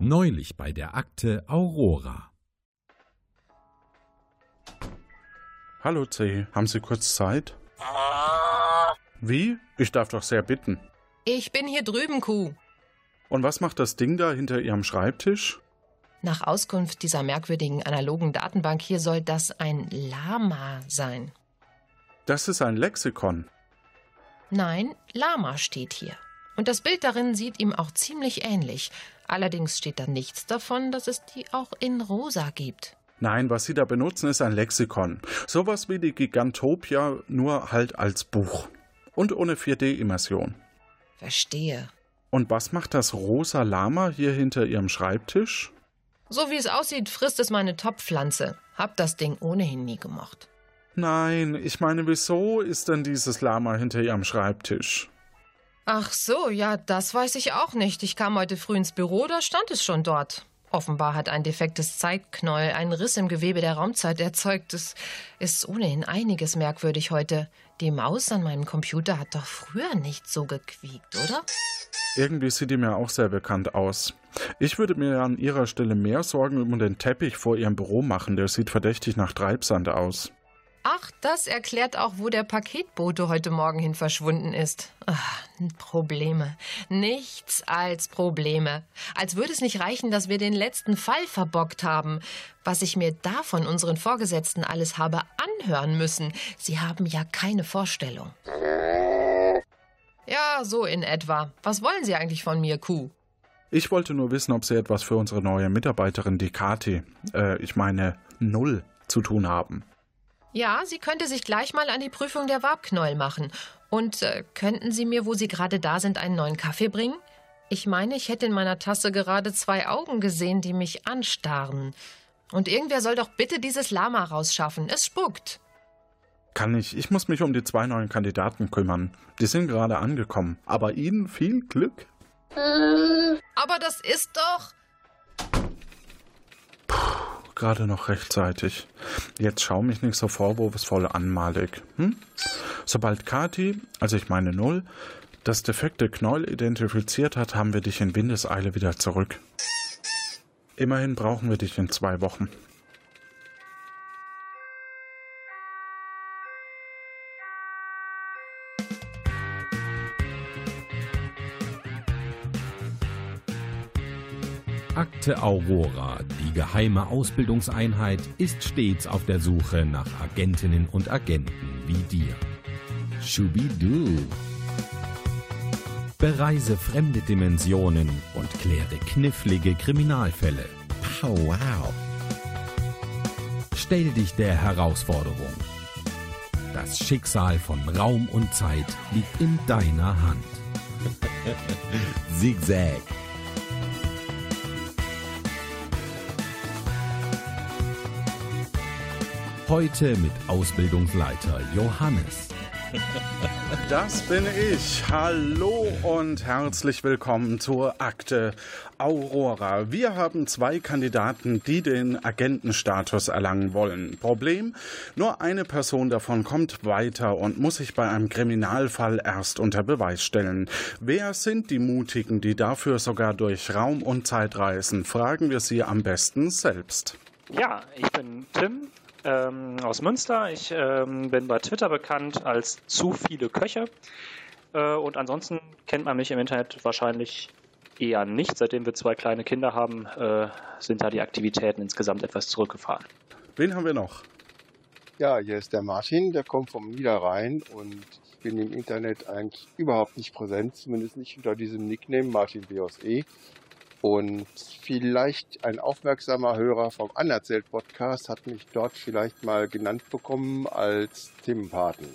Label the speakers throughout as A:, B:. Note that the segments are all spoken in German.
A: Neulich bei der Akte Aurora.
B: Hallo C, haben Sie kurz Zeit? Wie? Ich darf doch sehr bitten.
C: Ich bin hier drüben, Kuh.
B: Und was macht das Ding da hinter Ihrem Schreibtisch?
C: Nach Auskunft dieser merkwürdigen analogen Datenbank hier soll das ein Lama sein.
B: Das ist ein Lexikon.
C: Nein, Lama steht hier. Und das Bild darin sieht ihm auch ziemlich ähnlich. Allerdings steht da nichts davon, dass es die auch in rosa gibt.
B: Nein, was Sie da benutzen, ist ein Lexikon. Sowas wie die Gigantopia, nur halt als Buch. Und ohne 4D-Immersion.
C: Verstehe.
B: Und was macht das rosa Lama hier hinter Ihrem Schreibtisch?
C: So wie es aussieht, frisst es meine Topfpflanze. Hab das Ding ohnehin nie gemocht.
B: Nein, ich meine, wieso ist denn dieses Lama hinter Ihrem Schreibtisch?
C: Ach so, ja, das weiß ich auch nicht. Ich kam heute früh ins Büro, da stand es schon dort. Offenbar hat ein defektes Zeitknäuel einen Riss im Gewebe der Raumzeit erzeugt. Es ist ohnehin einiges merkwürdig heute. Die Maus an meinem Computer hat doch früher nicht so gequiekt, oder?
B: Irgendwie sieht die mir auch sehr bekannt aus. Ich würde mir an Ihrer Stelle mehr Sorgen um den Teppich vor Ihrem Büro machen. Der sieht verdächtig nach Treibsand aus.
C: Ach, das erklärt auch, wo der Paketbote heute Morgen hin verschwunden ist. Ach, Probleme. Nichts als Probleme. Als würde es nicht reichen, dass wir den letzten Fall verbockt haben. Was ich mir da von unseren Vorgesetzten alles habe anhören müssen. Sie haben ja keine Vorstellung. Ja, so in etwa. Was wollen Sie eigentlich von mir, Kuh?
B: Ich wollte nur wissen, ob Sie etwas für unsere neue Mitarbeiterin, die Kati, äh, ich meine Null, zu tun haben.
C: Ja, sie könnte sich gleich mal an die Prüfung der Wabknäuel machen. Und äh, könnten Sie mir, wo Sie gerade da sind, einen neuen Kaffee bringen? Ich meine, ich hätte in meiner Tasse gerade zwei Augen gesehen, die mich anstarren. Und irgendwer soll doch bitte dieses Lama rausschaffen. Es spuckt.
B: Kann ich. Ich muss mich um die zwei neuen Kandidaten kümmern. Die sind gerade angekommen. Aber Ihnen viel Glück.
C: Aber das ist doch.
B: Gerade noch rechtzeitig. Jetzt schau mich nicht so vorwurfsvoll an, Malik. Hm? Sobald Kati, also ich meine Null, das defekte Knäuel identifiziert hat, haben wir dich in Windeseile wieder zurück. Immerhin brauchen wir dich in zwei Wochen.
A: Akte Aurora, die geheime Ausbildungseinheit, ist stets auf der Suche nach Agentinnen und Agenten wie dir. Schubidu. Bereise fremde Dimensionen und kläre knifflige Kriminalfälle. Pow wow. Stell dich der Herausforderung. Das Schicksal von Raum und Zeit liegt in deiner Hand. Zigzag. Heute mit Ausbildungsleiter Johannes.
B: Das bin ich. Hallo und herzlich willkommen zur Akte Aurora. Wir haben zwei Kandidaten, die den Agentenstatus erlangen wollen. Problem, nur eine Person davon kommt weiter und muss sich bei einem Kriminalfall erst unter Beweis stellen. Wer sind die Mutigen, die dafür sogar durch Raum und Zeit reisen? Fragen wir sie am besten selbst.
D: Ja, ich bin Tim, ähm, aus Münster. Ich ähm, bin bei Twitter bekannt als zu viele Köche. Äh, und ansonsten kennt man mich im Internet wahrscheinlich eher nicht. Seitdem wir zwei kleine Kinder haben, äh, sind da die Aktivitäten insgesamt etwas zurückgefahren.
B: Wen haben wir noch?
E: Ja, hier ist der Martin, der kommt vom Niederrhein und ich bin im Internet eigentlich überhaupt nicht präsent, zumindest nicht unter diesem Nickname Martin BOSE. Und vielleicht ein aufmerksamer Hörer vom Anerzählt Podcast hat mich dort vielleicht mal genannt bekommen als Themenpaten.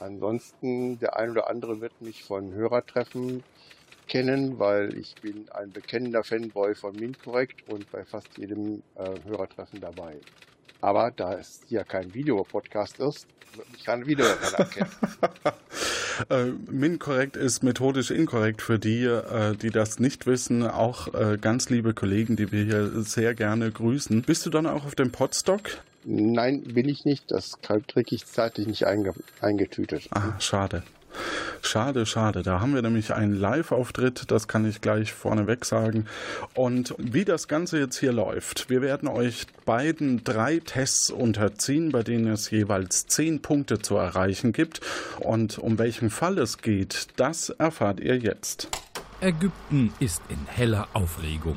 E: Ansonsten, der ein oder andere wird mich von Hörertreffen kennen, weil ich bin ein bekennender Fanboy von MinCorrect und bei fast jedem äh, Hörertreffen dabei. Aber da es hier kein Videopodcast ist, wird mich kein Video erkennen.
B: Äh, MinCorrect ist methodisch inkorrekt für die, äh, die das nicht wissen. Auch äh, ganz liebe Kollegen, die wir hier sehr gerne grüßen. Bist du dann auch auf dem Podstock?
E: Nein, bin ich nicht. Das kriege ich zeitlich nicht einge eingetütet.
B: Ah, schade. Schade, schade. Da haben wir nämlich einen Live-Auftritt, das kann ich gleich vorneweg sagen. Und wie das Ganze jetzt hier läuft, wir werden euch beiden drei Tests unterziehen, bei denen es jeweils zehn Punkte zu erreichen gibt. Und um welchen Fall es geht, das erfahrt ihr jetzt.
A: Ägypten ist in heller Aufregung.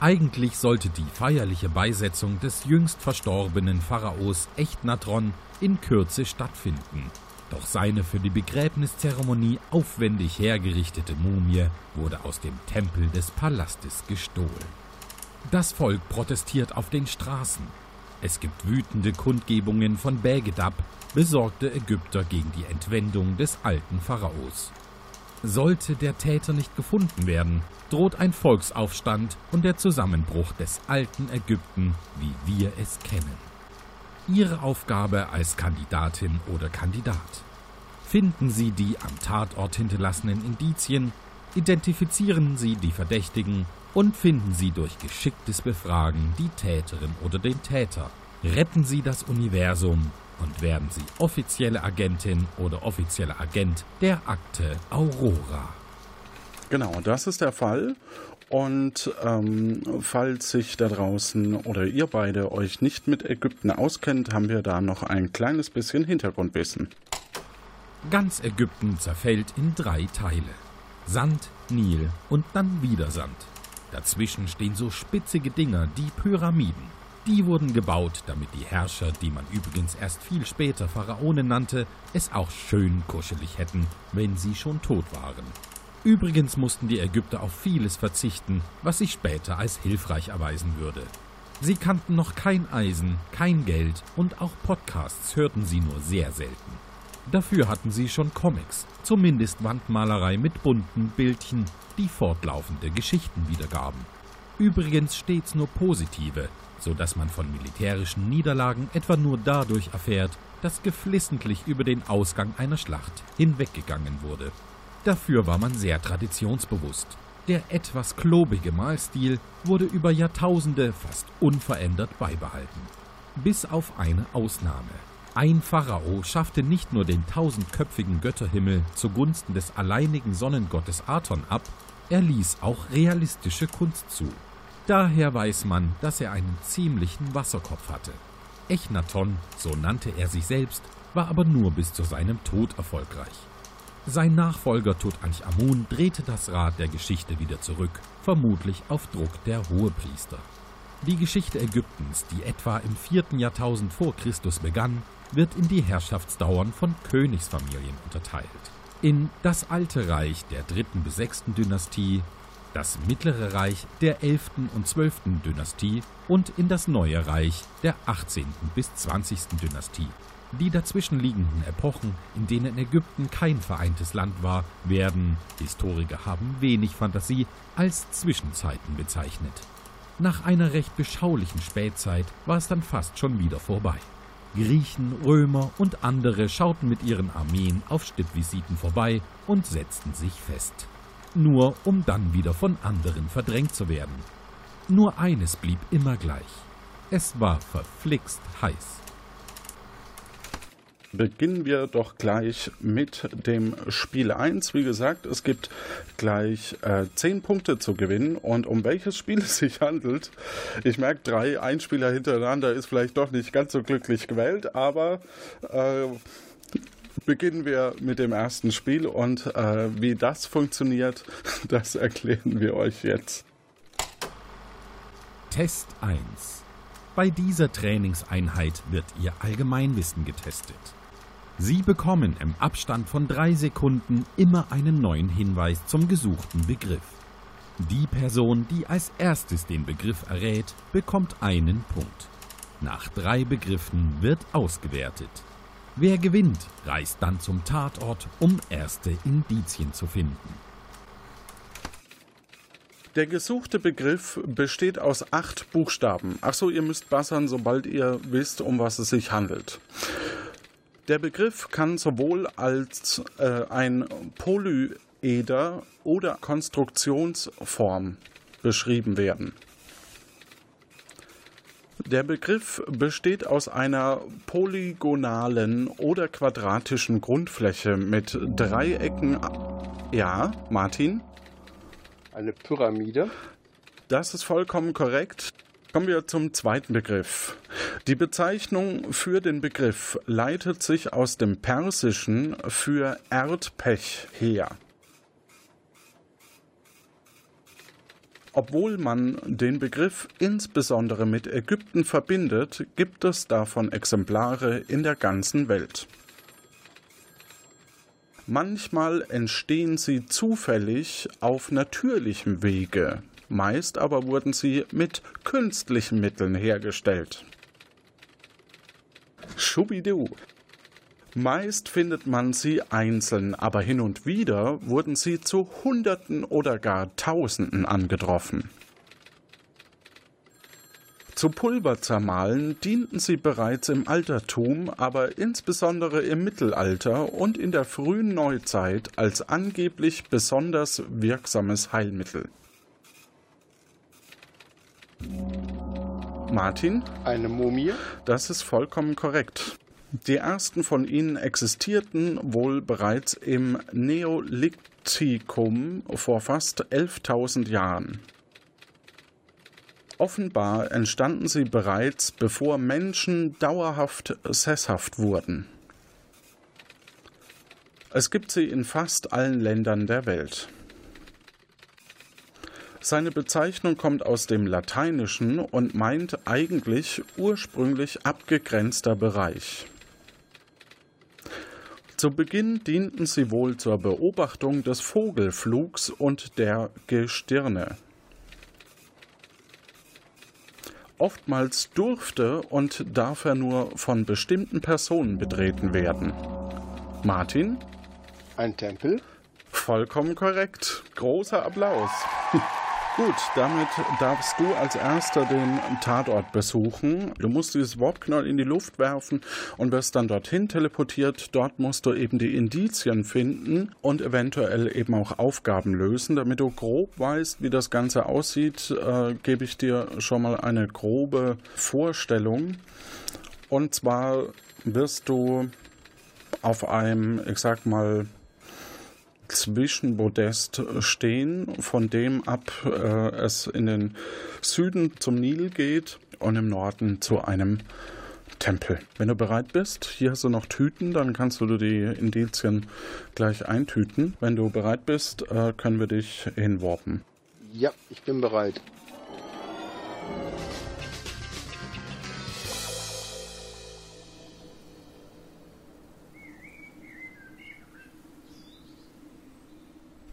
A: Eigentlich sollte die feierliche Beisetzung des jüngst verstorbenen Pharaos Echnatron in Kürze stattfinden. Doch seine für die Begräbniszeremonie aufwendig hergerichtete Mumie wurde aus dem Tempel des Palastes gestohlen. Das Volk protestiert auf den Straßen. Es gibt wütende Kundgebungen von Begedab, besorgte Ägypter gegen die Entwendung des alten Pharaos. Sollte der Täter nicht gefunden werden, droht ein Volksaufstand und der Zusammenbruch des alten Ägypten, wie wir es kennen. Ihre Aufgabe als Kandidatin oder Kandidat. Finden Sie die am Tatort hinterlassenen Indizien, identifizieren Sie die Verdächtigen und finden Sie durch geschicktes Befragen die Täterin oder den Täter. Retten Sie das Universum und werden Sie offizielle Agentin oder offizieller Agent der Akte Aurora.
B: Genau, das ist der Fall. Und ähm, falls sich da draußen oder ihr beide euch nicht mit Ägypten auskennt, haben wir da noch ein kleines bisschen Hintergrundwissen.
A: Ganz Ägypten zerfällt in drei Teile. Sand, Nil und dann wieder Sand. Dazwischen stehen so spitzige Dinger, die Pyramiden. Die wurden gebaut, damit die Herrscher, die man übrigens erst viel später Pharaonen nannte, es auch schön kuschelig hätten, wenn sie schon tot waren. Übrigens mussten die Ägypter auf vieles verzichten, was sich später als hilfreich erweisen würde. Sie kannten noch kein Eisen, kein Geld und auch Podcasts hörten sie nur sehr selten. Dafür hatten sie schon Comics, zumindest Wandmalerei mit bunten Bildchen, die fortlaufende Geschichten wiedergaben. Übrigens stets nur positive, so dass man von militärischen Niederlagen etwa nur dadurch erfährt, dass geflissentlich über den Ausgang einer Schlacht hinweggegangen wurde. Dafür war man sehr traditionsbewusst. Der etwas klobige Malstil wurde über Jahrtausende fast unverändert beibehalten. Bis auf eine Ausnahme. Ein Pharao schaffte nicht nur den tausendköpfigen Götterhimmel zugunsten des alleinigen Sonnengottes Aton ab, er ließ auch realistische Kunst zu. Daher weiß man, dass er einen ziemlichen Wasserkopf hatte. Echnaton, so nannte er sich selbst, war aber nur bis zu seinem Tod erfolgreich. Sein Nachfolger Tutanchamun drehte das Rad der Geschichte wieder zurück, vermutlich auf Druck der Hohepriester. Die Geschichte Ägyptens, die etwa im vierten Jahrtausend vor Christus begann, wird in die Herrschaftsdauern von Königsfamilien unterteilt. In das alte Reich der dritten bis sechsten Dynastie, das mittlere Reich der 11. und 12. Dynastie und in das neue Reich der 18. bis 20. Dynastie. Die dazwischenliegenden Epochen, in denen Ägypten kein vereintes Land war, werden, Historiker haben wenig Fantasie, als Zwischenzeiten bezeichnet. Nach einer recht beschaulichen Spätzeit war es dann fast schon wieder vorbei. Griechen, Römer und andere schauten mit ihren Armeen auf Stippvisiten vorbei und setzten sich fest nur um dann wieder von anderen verdrängt zu werden. Nur eines blieb immer gleich. Es war verflixt heiß.
B: Beginnen wir doch gleich mit dem Spiel 1. Wie gesagt, es gibt gleich äh, 10 Punkte zu gewinnen. Und um welches Spiel es sich handelt, ich merke, drei Einspieler hintereinander ist vielleicht doch nicht ganz so glücklich gewählt, aber äh, beginnen wir mit dem ersten Spiel und äh, wie das funktioniert, das erklären wir euch jetzt.
A: Test 1. Bei dieser Trainingseinheit wird Ihr Allgemeinwissen getestet. Sie bekommen im Abstand von drei Sekunden immer einen neuen Hinweis zum gesuchten Begriff. Die Person, die als erstes den Begriff errät, bekommt einen Punkt. Nach drei Begriffen wird ausgewertet. Wer gewinnt, reist dann zum Tatort, um erste Indizien zu finden.
B: Der gesuchte Begriff besteht aus acht Buchstaben. Achso, ihr müsst bassern, sobald ihr wisst, um was es sich handelt. Der Begriff kann sowohl als äh, ein Polyeder oder Konstruktionsform beschrieben werden. Der Begriff besteht aus einer polygonalen oder quadratischen Grundfläche mit Dreiecken. Ja, Martin?
E: Eine Pyramide.
B: Das ist vollkommen korrekt. Kommen wir zum zweiten Begriff. Die Bezeichnung für den Begriff leitet sich aus dem Persischen für Erdpech her. Obwohl man den Begriff insbesondere mit Ägypten verbindet, gibt es davon Exemplare in der ganzen Welt. Manchmal entstehen sie zufällig auf natürlichem Wege, meist aber wurden sie mit künstlichen Mitteln hergestellt. Schubidu. Meist findet man sie einzeln, aber hin und wieder wurden sie zu Hunderten oder gar Tausenden angetroffen. Zu Pulverzermahlen dienten sie bereits im Altertum, aber insbesondere im Mittelalter und in der frühen Neuzeit als angeblich besonders wirksames Heilmittel. Martin?
E: Eine Mumie.
B: Das ist vollkommen korrekt. Die ersten von ihnen existierten wohl bereits im Neolithikum vor fast 11.000 Jahren. Offenbar entstanden sie bereits, bevor Menschen dauerhaft sesshaft wurden. Es gibt sie in fast allen Ländern der Welt. Seine Bezeichnung kommt aus dem Lateinischen und meint eigentlich ursprünglich abgegrenzter Bereich. Zu Beginn dienten sie wohl zur Beobachtung des Vogelflugs und der Gestirne. Oftmals durfte und darf er nur von bestimmten Personen betreten werden. Martin?
E: Ein Tempel.
B: Vollkommen korrekt. Großer Applaus. Gut, damit darfst du als erster den Tatort besuchen. Du musst dieses Wortknall in die Luft werfen und wirst dann dorthin teleportiert. Dort musst du eben die Indizien finden und eventuell eben auch Aufgaben lösen. Damit du grob weißt, wie das Ganze aussieht, äh, gebe ich dir schon mal eine grobe Vorstellung. Und zwar wirst du auf einem, ich sag mal, Zwischenpodest stehen, von dem ab äh, es in den Süden zum Nil geht und im Norden zu einem Tempel. Wenn du bereit bist, hier hast du noch Tüten, dann kannst du die Indizien gleich eintüten. Wenn du bereit bist, äh, können wir dich hinwarpen.
E: Ja, ich bin bereit.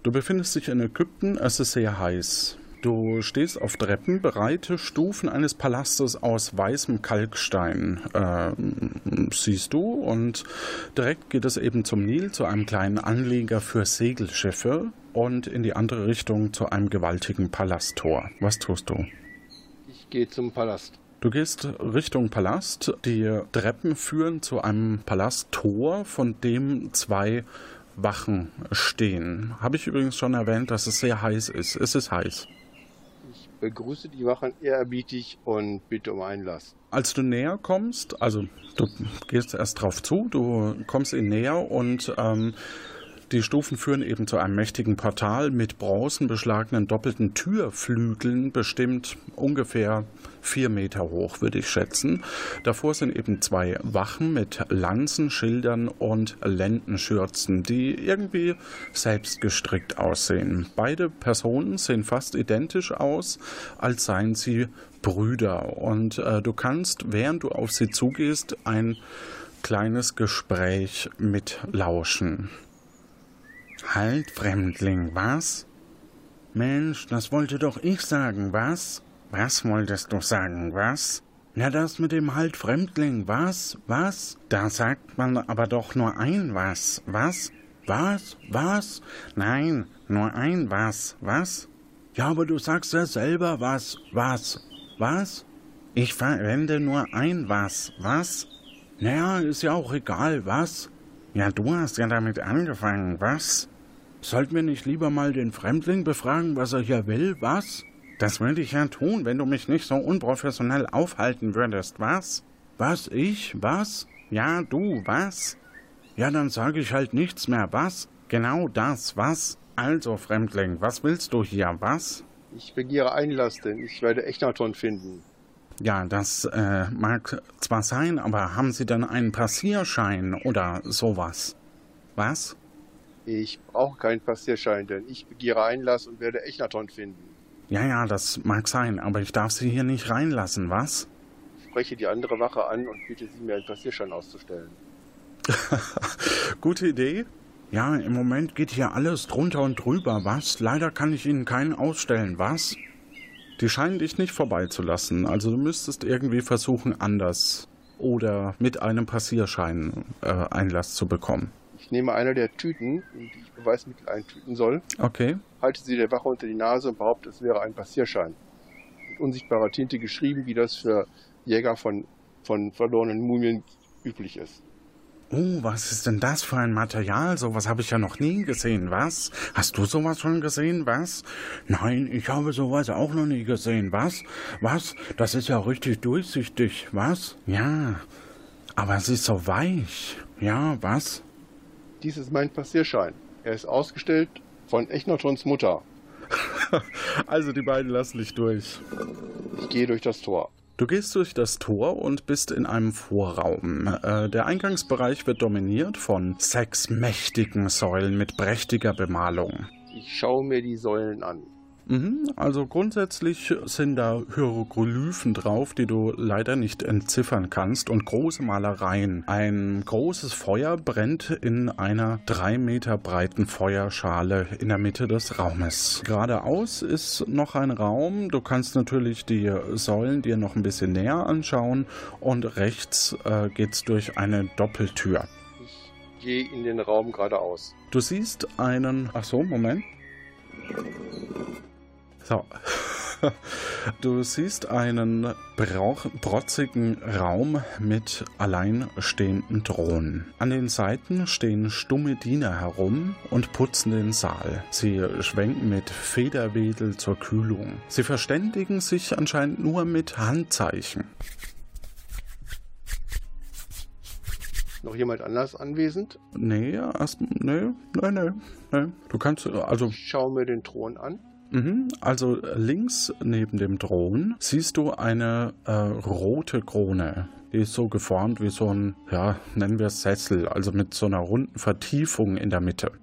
B: Du befindest dich in Ägypten, es ist sehr heiß. Du stehst auf Treppen, breite Stufen eines Palastes aus weißem Kalkstein äh, siehst du und direkt geht es eben zum Nil, zu einem kleinen Anleger für Segelschiffe und in die andere Richtung zu einem gewaltigen Palasttor. Was tust du?
E: Ich gehe zum Palast.
B: Du gehst Richtung Palast. Die Treppen führen zu einem Palasttor, von dem zwei Wachen stehen. Habe ich übrigens schon erwähnt, dass es sehr heiß ist. Es ist heiß.
E: Ich begrüße die Wachen ehrerbietig und bitte um Einlass.
B: Als du näher kommst, also du gehst erst drauf zu, du kommst ihnen näher und ähm, die Stufen führen eben zu einem mächtigen Portal mit bronzenbeschlagenen doppelten Türflügeln, bestimmt ungefähr vier Meter hoch, würde ich schätzen. Davor sind eben zwei Wachen mit Lanzen, Schildern und Lendenschürzen, die irgendwie selbst gestrickt aussehen. Beide Personen sehen fast identisch aus, als seien sie Brüder. Und äh, du kannst, während du auf sie zugehst, ein kleines Gespräch mitlauschen. Halt, Fremdling, was? Mensch, das wollte doch ich sagen, was? Was wolltest du sagen, was? Na, das mit dem Halt, Fremdling, was? Was? Da sagt man aber doch nur ein was, was? Was? Was? Nein, nur ein was, was? Ja, aber du sagst ja selber was, was? Was? Ich verwende nur ein was, was? Naja, ist ja auch egal, was? Ja, du hast ja damit angefangen, was? Sollten wir nicht lieber mal den Fremdling befragen, was er hier will, was? Das würde ich ja tun, wenn du mich nicht so unprofessionell aufhalten würdest. Was? Was, ich? Was? Ja, du, was? Ja, dann sage ich halt nichts mehr. Was? Genau das, was? Also, Fremdling, was willst du hier, was?
E: Ich begehre Einlass, denn ich werde Echnaton finden.
B: Ja, das äh, mag zwar sein, aber haben Sie denn einen Passierschein oder sowas? Was?
E: Ich brauche keinen Passierschein, denn ich begehre Einlass und werde Echnaton finden.
B: Ja, ja, das mag sein, aber ich darf Sie hier nicht reinlassen, was?
E: Ich spreche die andere Wache an und bitte sie, mir einen Passierschein auszustellen.
B: Gute Idee. Ja, im Moment geht hier alles drunter und drüber, was? Leider kann ich Ihnen keinen ausstellen, was? Die scheinen dich nicht vorbeizulassen, also du müsstest irgendwie versuchen, anders oder mit einem Passierschein äh, Einlass zu bekommen.
E: Ich nehme eine der Tüten, in die ich Beweismittel eintüten soll,
B: Okay.
E: halte sie der Wache unter die Nase und behaupte, es wäre ein Passierschein. Mit unsichtbarer Tinte geschrieben, wie das für Jäger von, von verlorenen Mumien üblich ist.
B: Oh, was ist denn das für ein Material? Sowas habe ich ja noch nie gesehen, was? Hast du sowas schon gesehen, was? Nein, ich habe sowas auch noch nie gesehen, was? Was? Das ist ja richtig durchsichtig, was? Ja. Aber es ist so weich. Ja, was?
E: Dies ist mein Passierschein. Er ist ausgestellt von Echnotons Mutter.
B: Also die beiden lassen dich durch.
E: Ich gehe durch das Tor.
B: Du gehst durch das Tor und bist in einem Vorraum. Äh, der Eingangsbereich wird dominiert von sechs mächtigen Säulen mit prächtiger Bemalung.
E: Ich schaue mir die Säulen an.
B: Mhm, also grundsätzlich sind da Hieroglyphen drauf, die du leider nicht entziffern kannst und große Malereien. Ein großes Feuer brennt in einer drei Meter breiten Feuerschale in der Mitte des Raumes. Geradeaus ist noch ein Raum. Du kannst natürlich die Säulen dir noch ein bisschen näher anschauen und rechts äh, geht's durch eine Doppeltür.
E: Ich gehe in den Raum geradeaus.
B: Du siehst einen. Ach so, Moment. So. Du siehst einen brauch, brotzigen Raum mit alleinstehenden Thronen. An den Seiten stehen stumme Diener herum und putzen den Saal. Sie schwenken mit Federwedel zur Kühlung. Sie verständigen sich anscheinend nur mit Handzeichen.
E: Noch jemand anders anwesend?
B: Nee, erst, nee, nee, nee, nee. Du kannst, also
E: Ich schaue mir den Thron an.
B: Mhm, Also links neben dem Thron siehst du eine äh, rote Krone. Die ist so geformt wie so ein, ja, nennen wir es Sessel, also mit so einer runden Vertiefung in der Mitte.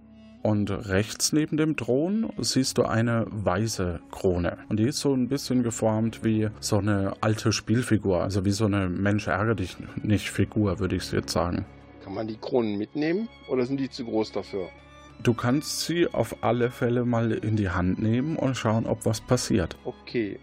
B: Und rechts neben dem Thron siehst du eine weiße Krone. Und die ist so ein bisschen geformt wie so eine alte Spielfigur, also wie so eine Mensch ärger dich nicht Figur, würde ich jetzt sagen.
E: Kann man die Kronen mitnehmen oder sind die zu groß dafür?
B: Du kannst sie auf alle Fälle mal in die Hand nehmen und schauen, ob was passiert.
E: Okay.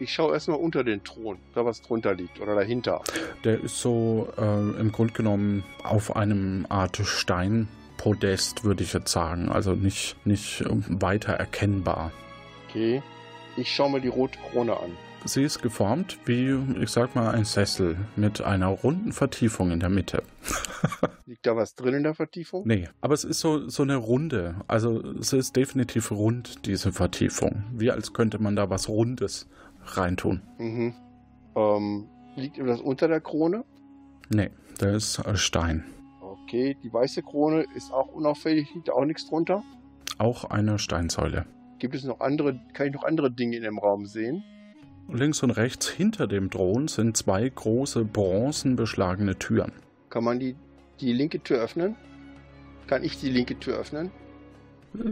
E: Ich schaue erstmal unter den Thron, da was drunter liegt oder dahinter.
B: Der ist so äh, im Grunde genommen auf einem Art Steinpodest, würde ich jetzt sagen. Also nicht, nicht weiter erkennbar.
E: Okay. Ich schaue mir die rote Krone an.
B: Sie ist geformt wie, ich sag mal, ein Sessel mit einer runden Vertiefung in der Mitte.
E: Liegt da was drin in der Vertiefung?
B: Nee, aber es ist so, so eine Runde. Also es ist definitiv rund, diese Vertiefung. Wie als könnte man da was Rundes reintun.
E: Mhm. Ähm, liegt das unter der Krone?
B: Nee, der ist äh, Stein.
E: Okay, die weiße Krone ist auch unauffällig, liegt da auch nichts drunter.
B: Auch eine Steinsäule.
E: Gibt es noch andere, kann ich noch andere Dinge in dem Raum sehen?
B: Links und rechts hinter dem Thron sind zwei große bronzenbeschlagene Türen.
E: Kann man die, die linke Tür öffnen? Kann ich die linke Tür öffnen?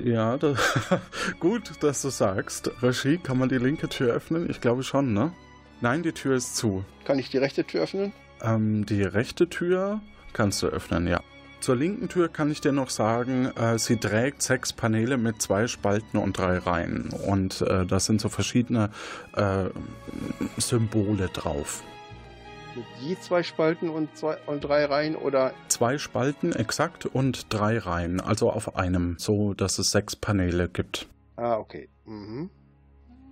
B: Ja, da, gut, dass du sagst. Regie, kann man die linke Tür öffnen? Ich glaube schon, ne? Nein, die Tür ist zu.
E: Kann ich die rechte Tür öffnen?
B: Ähm, die rechte Tür kannst du öffnen, ja. Zur linken Tür kann ich dir noch sagen, äh, sie trägt sechs Paneele mit zwei Spalten und drei Reihen. Und äh, das sind so verschiedene äh, Symbole drauf.
E: Mit je zwei Spalten und, zwei, und drei Reihen oder
B: Zwei Spalten exakt und drei Reihen, also auf einem, so dass es sechs Paneele gibt.
E: Ah, okay. Mhm.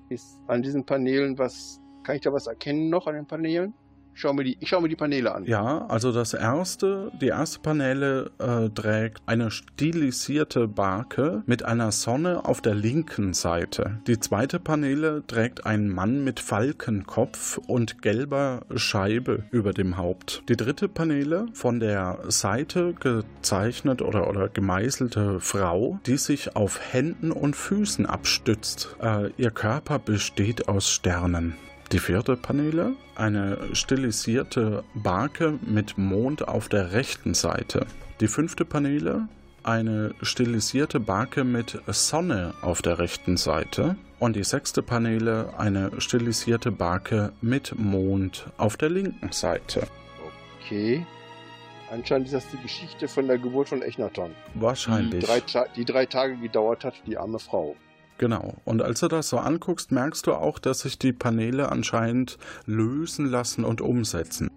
E: Ist an diesen Paneelen was. Kann ich da was erkennen noch an den Paneelen? Schau mir die, ich schaue mir die Paneele an.
B: Ja, also das erste, die erste Paneele äh, trägt eine stilisierte Barke mit einer Sonne auf der linken Seite. Die zweite Paneele trägt einen Mann mit Falkenkopf und gelber Scheibe über dem Haupt. Die dritte Paneele von der Seite gezeichnet oder, oder gemeißelte Frau, die sich auf Händen und Füßen abstützt. Äh, ihr Körper besteht aus Sternen. Die vierte Paneele, eine stilisierte Barke mit Mond auf der rechten Seite. Die fünfte Paneele, eine stilisierte Barke mit Sonne auf der rechten Seite. Und die sechste Paneele, eine stilisierte Barke mit Mond auf der linken Seite.
E: Okay. Anscheinend ist das die Geschichte von der Geburt von Echnaton.
B: Wahrscheinlich.
E: Die drei, Ta- die drei Tage gedauert hat, die arme Frau.
B: Genau. Und als du das so anguckst, merkst du auch, dass sich die Paneele anscheinend lösen lassen und umsetzen.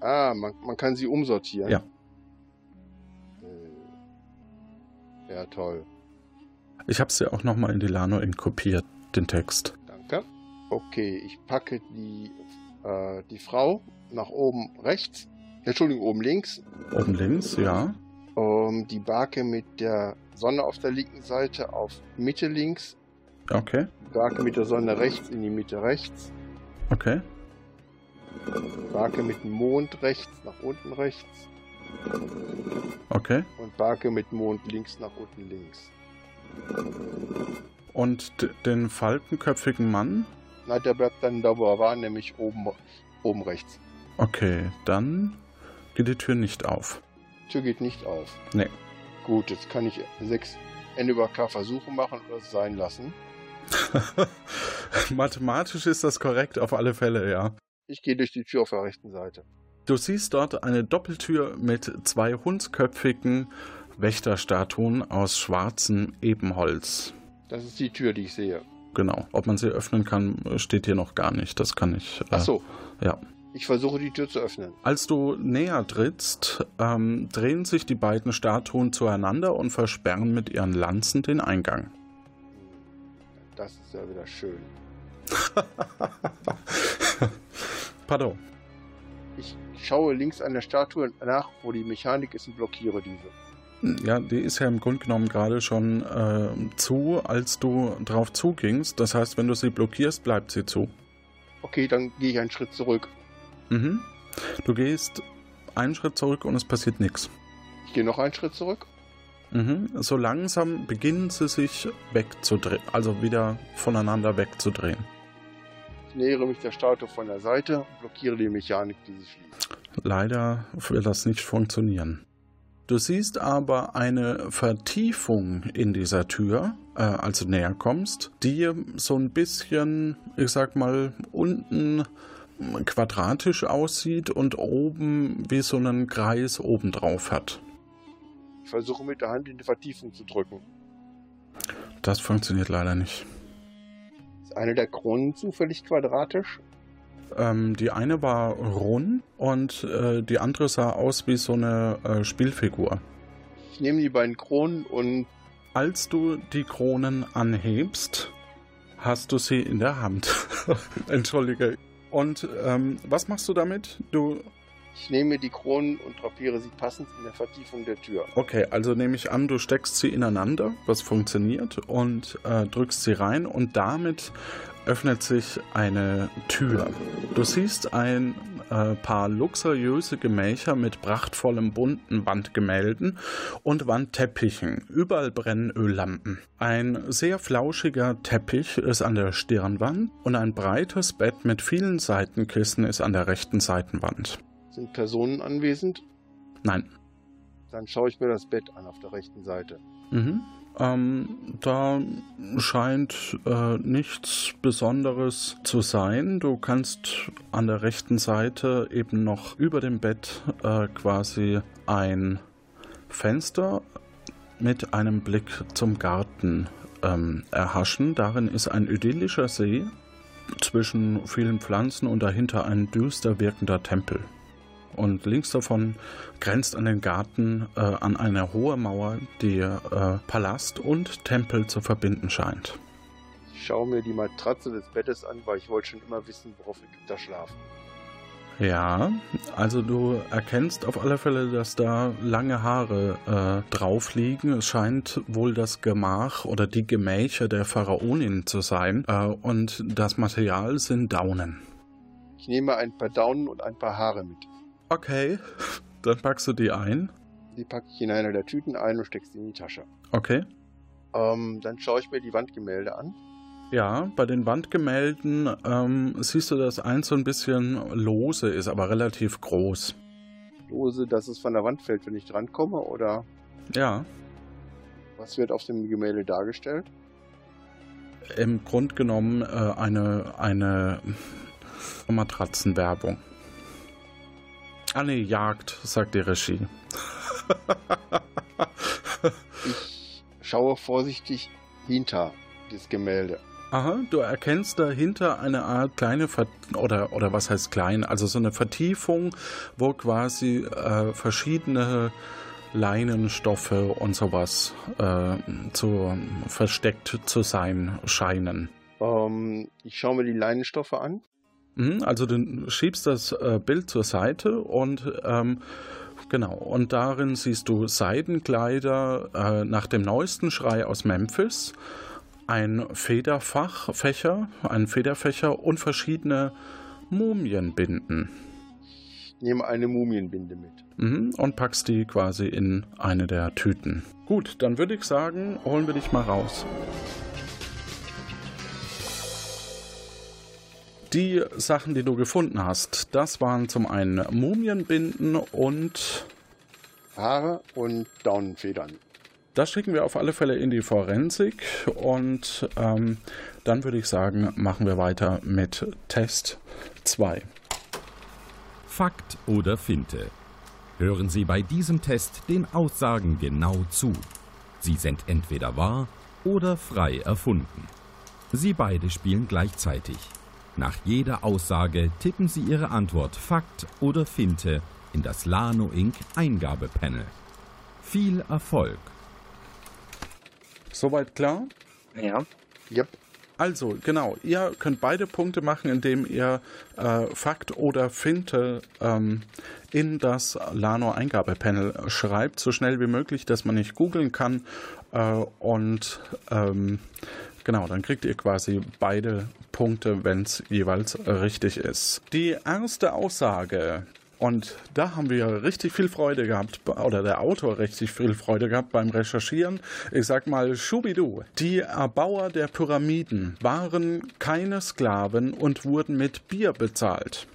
E: Ah, man, man kann sie umsortieren.
B: Ja.
E: Äh, Ja, toll.
B: Ich habe es dir auch nochmal in die Lano kopiert, den Text.
E: Danke. Okay, ich packe die, äh, die Frau nach oben rechts. Entschuldigung, oben links.
B: Oben links, ja.
E: Ähm, die Barke mit der Sonne auf der linken Seite auf Mitte links.
B: Okay,
E: Die Barke mit der Sonne rechts in die Mitte rechts.
B: okay.
E: Barke mit dem Mond rechts nach unten rechts.
B: Okay.
E: Und Barke mit Mond links nach unten links.
B: Und den falkenköpfigen Mann?
E: Na, der bleibt dann da, wo er war, nämlich oben, oben rechts.
B: Okay, dann geht die Tür nicht auf.
E: Tür geht nicht auf.
B: Nee.
E: Gut, jetzt kann ich sechs N über K Versuche machen oder es sein lassen.
B: Mathematisch ist das korrekt, auf alle Fälle, ja.
E: Ich gehe durch die Tür auf der rechten Seite.
B: Du siehst dort eine Doppeltür mit zwei hundsköpfigen Wächterstatuen aus schwarzem Ebenholz.
E: Das ist die Tür, die ich sehe.
B: Genau. Ob man sie öffnen kann, steht hier noch gar nicht. Das kann ich. Äh,
E: Ach so,
B: Ja.
E: ich versuche die Tür zu öffnen.
B: Als du näher trittst, ähm, drehen sich die beiden Statuen zueinander und versperren mit ihren Lanzen den Eingang.
E: Das ist ja wieder schön.
B: Pardon.
E: Ich schaue links an der Statue nach, wo die Mechanik ist und blockiere diese.
B: Ja, die ist ja im Grunde genommen gerade schon äh, zu, als du drauf zugingst. Das heißt, wenn du sie blockierst, bleibt sie zu.
E: Okay, dann gehe ich einen Schritt zurück.
B: Mhm. Du gehst einen Schritt zurück und es passiert nichts.
E: Ich gehe noch einen Schritt zurück.
B: Mhm. So langsam beginnen sie sich wegzudrehen, also wieder voneinander wegzudrehen.
E: Ich nähere mich der Statue von der Seite und blockiere die Mechanik, die sie schließt.
B: Leider will das nicht funktionieren. Du siehst aber eine Vertiefung in dieser Tür, äh, als du näher kommst, die so ein bisschen, ich sag mal, unten quadratisch aussieht und oben wie so einen Kreis obendrauf hat.
E: Versuche mit der Hand in die Vertiefung zu drücken.
B: Das funktioniert leider nicht.
E: Ist eine der Kronen zufällig quadratisch?
B: Ähm, die eine war rund und äh, die andere sah aus wie so eine äh, Spielfigur.
E: Ich nehme die beiden Kronen und
B: Als du die Kronen anhebst, hast du sie in der Hand. Entschuldige. Und ähm, was machst du damit? Du.
E: Ich nehme die Kronen und drapiere sie passend in der Vertiefung der Tür.
B: Okay, also nehme ich an, du steckst sie ineinander, was funktioniert, und äh, drückst sie rein und damit öffnet sich eine Tür. Du siehst ein äh, paar luxuriöse Gemächer mit prachtvollem bunten Wandgemälden und Wandteppichen. Überall brennen Öllampen. Ein sehr flauschiger Teppich ist an der Stirnwand und ein breites Bett mit vielen Seitenkissen ist an der rechten Seitenwand.
E: Sind Personen anwesend?
B: Nein.
E: Dann schaue ich mir das Bett an auf der rechten Seite.
B: Mhm. Ähm, da scheint äh, nichts Besonderes zu sein. Du kannst an der rechten Seite eben noch über dem Bett äh, quasi ein Fenster mit einem Blick zum Garten ähm, erhaschen. Darin ist ein idyllischer See zwischen vielen Pflanzen und dahinter ein düster wirkender Tempel. Und links davon grenzt an den Garten äh, an eine hohe Mauer, die äh, Palast und Tempel zu verbinden scheint.
E: Ich schaue mir die Matratze des Bettes an, weil ich wollte schon immer wissen, worauf Ägypter schlafen.
B: Ja, also du erkennst auf alle Fälle, dass da lange Haare äh, drauf liegen. Es scheint wohl das Gemach oder die Gemächer der Pharaonin zu sein. Äh, und das Material sind Daunen.
E: Ich nehme ein paar Daunen und ein paar Haare mit.
B: Okay, dann packst du die ein.
E: Die packe ich in eine der Tüten ein und stecke sie in die Tasche.
B: Okay.
E: Ähm, dann schaue ich mir die Wandgemälde an.
B: Ja, bei den Wandgemälden ähm, siehst du, dass eins so ein bisschen lose ist, aber relativ groß.
E: Lose, dass es von der Wand fällt, wenn ich drankomme, oder
B: Ja,
E: was wird auf dem Gemälde dargestellt?
B: im Grund genommen äh, eine, eine Matratzenwerbung. Ah nee, Jagd, sagt die Regie.
E: Ich schaue vorsichtig hinter das Gemälde.
B: Aha, du erkennst dahinter eine Art kleine Ver oder oder was heißt klein, also so eine Vertiefung, wo quasi äh, verschiedene Leinenstoffe und sowas äh, zu, versteckt zu sein scheinen.
E: Ähm, ich schaue mir die Leinenstoffe an.
B: Mhm, Also du schiebst das äh, Bild zur Seite und ähm, genau, und darin siehst du Seidenkleider äh, nach dem neuesten Schrei aus Memphis, ein Federfach, Fächer, ein Federfächer und verschiedene Mumienbinden.
E: Ich nehme eine Mumienbinde mit.
B: Mhm, und packst die quasi in eine der Tüten. Gut, dann würde ich sagen, holen wir dich mal raus. Die Sachen, die du gefunden hast, das waren zum einen Mumienbinden und
E: Haare und Daunenfedern.
B: das schicken wir auf alle Fälle in die Forensik und ähm, dann würde ich sagen, machen wir weiter mit Test 2.
A: Fakt oder Finte? Hören Sie bei diesem Test den Aussagen genau zu. Sie sind entweder wahr oder frei erfunden. Sie beide spielen gleichzeitig. Nach jeder Aussage tippen Sie Ihre Antwort Fakt oder Finte in das Lano Inc. Eingabepanel. Viel Erfolg!
B: Soweit klar?
D: Ja.
E: Yep.
B: Also, genau, ihr könnt beide Punkte machen, indem ihr äh, Fakt oder Finte ähm, in das Lano-Eingabepanel schreibt, so schnell wie möglich, dass man nicht googeln kann. Äh, und ähm, genau, dann kriegt ihr quasi beide Punkte, wenn es jeweils richtig ist. Die erste Aussage. Und da haben wir richtig viel Freude gehabt, oder der Autor richtig viel Freude gehabt beim Recherchieren. Ich sag mal, Schubidu. Die Erbauer der Pyramiden waren keine Sklaven und wurden mit Bier bezahlt.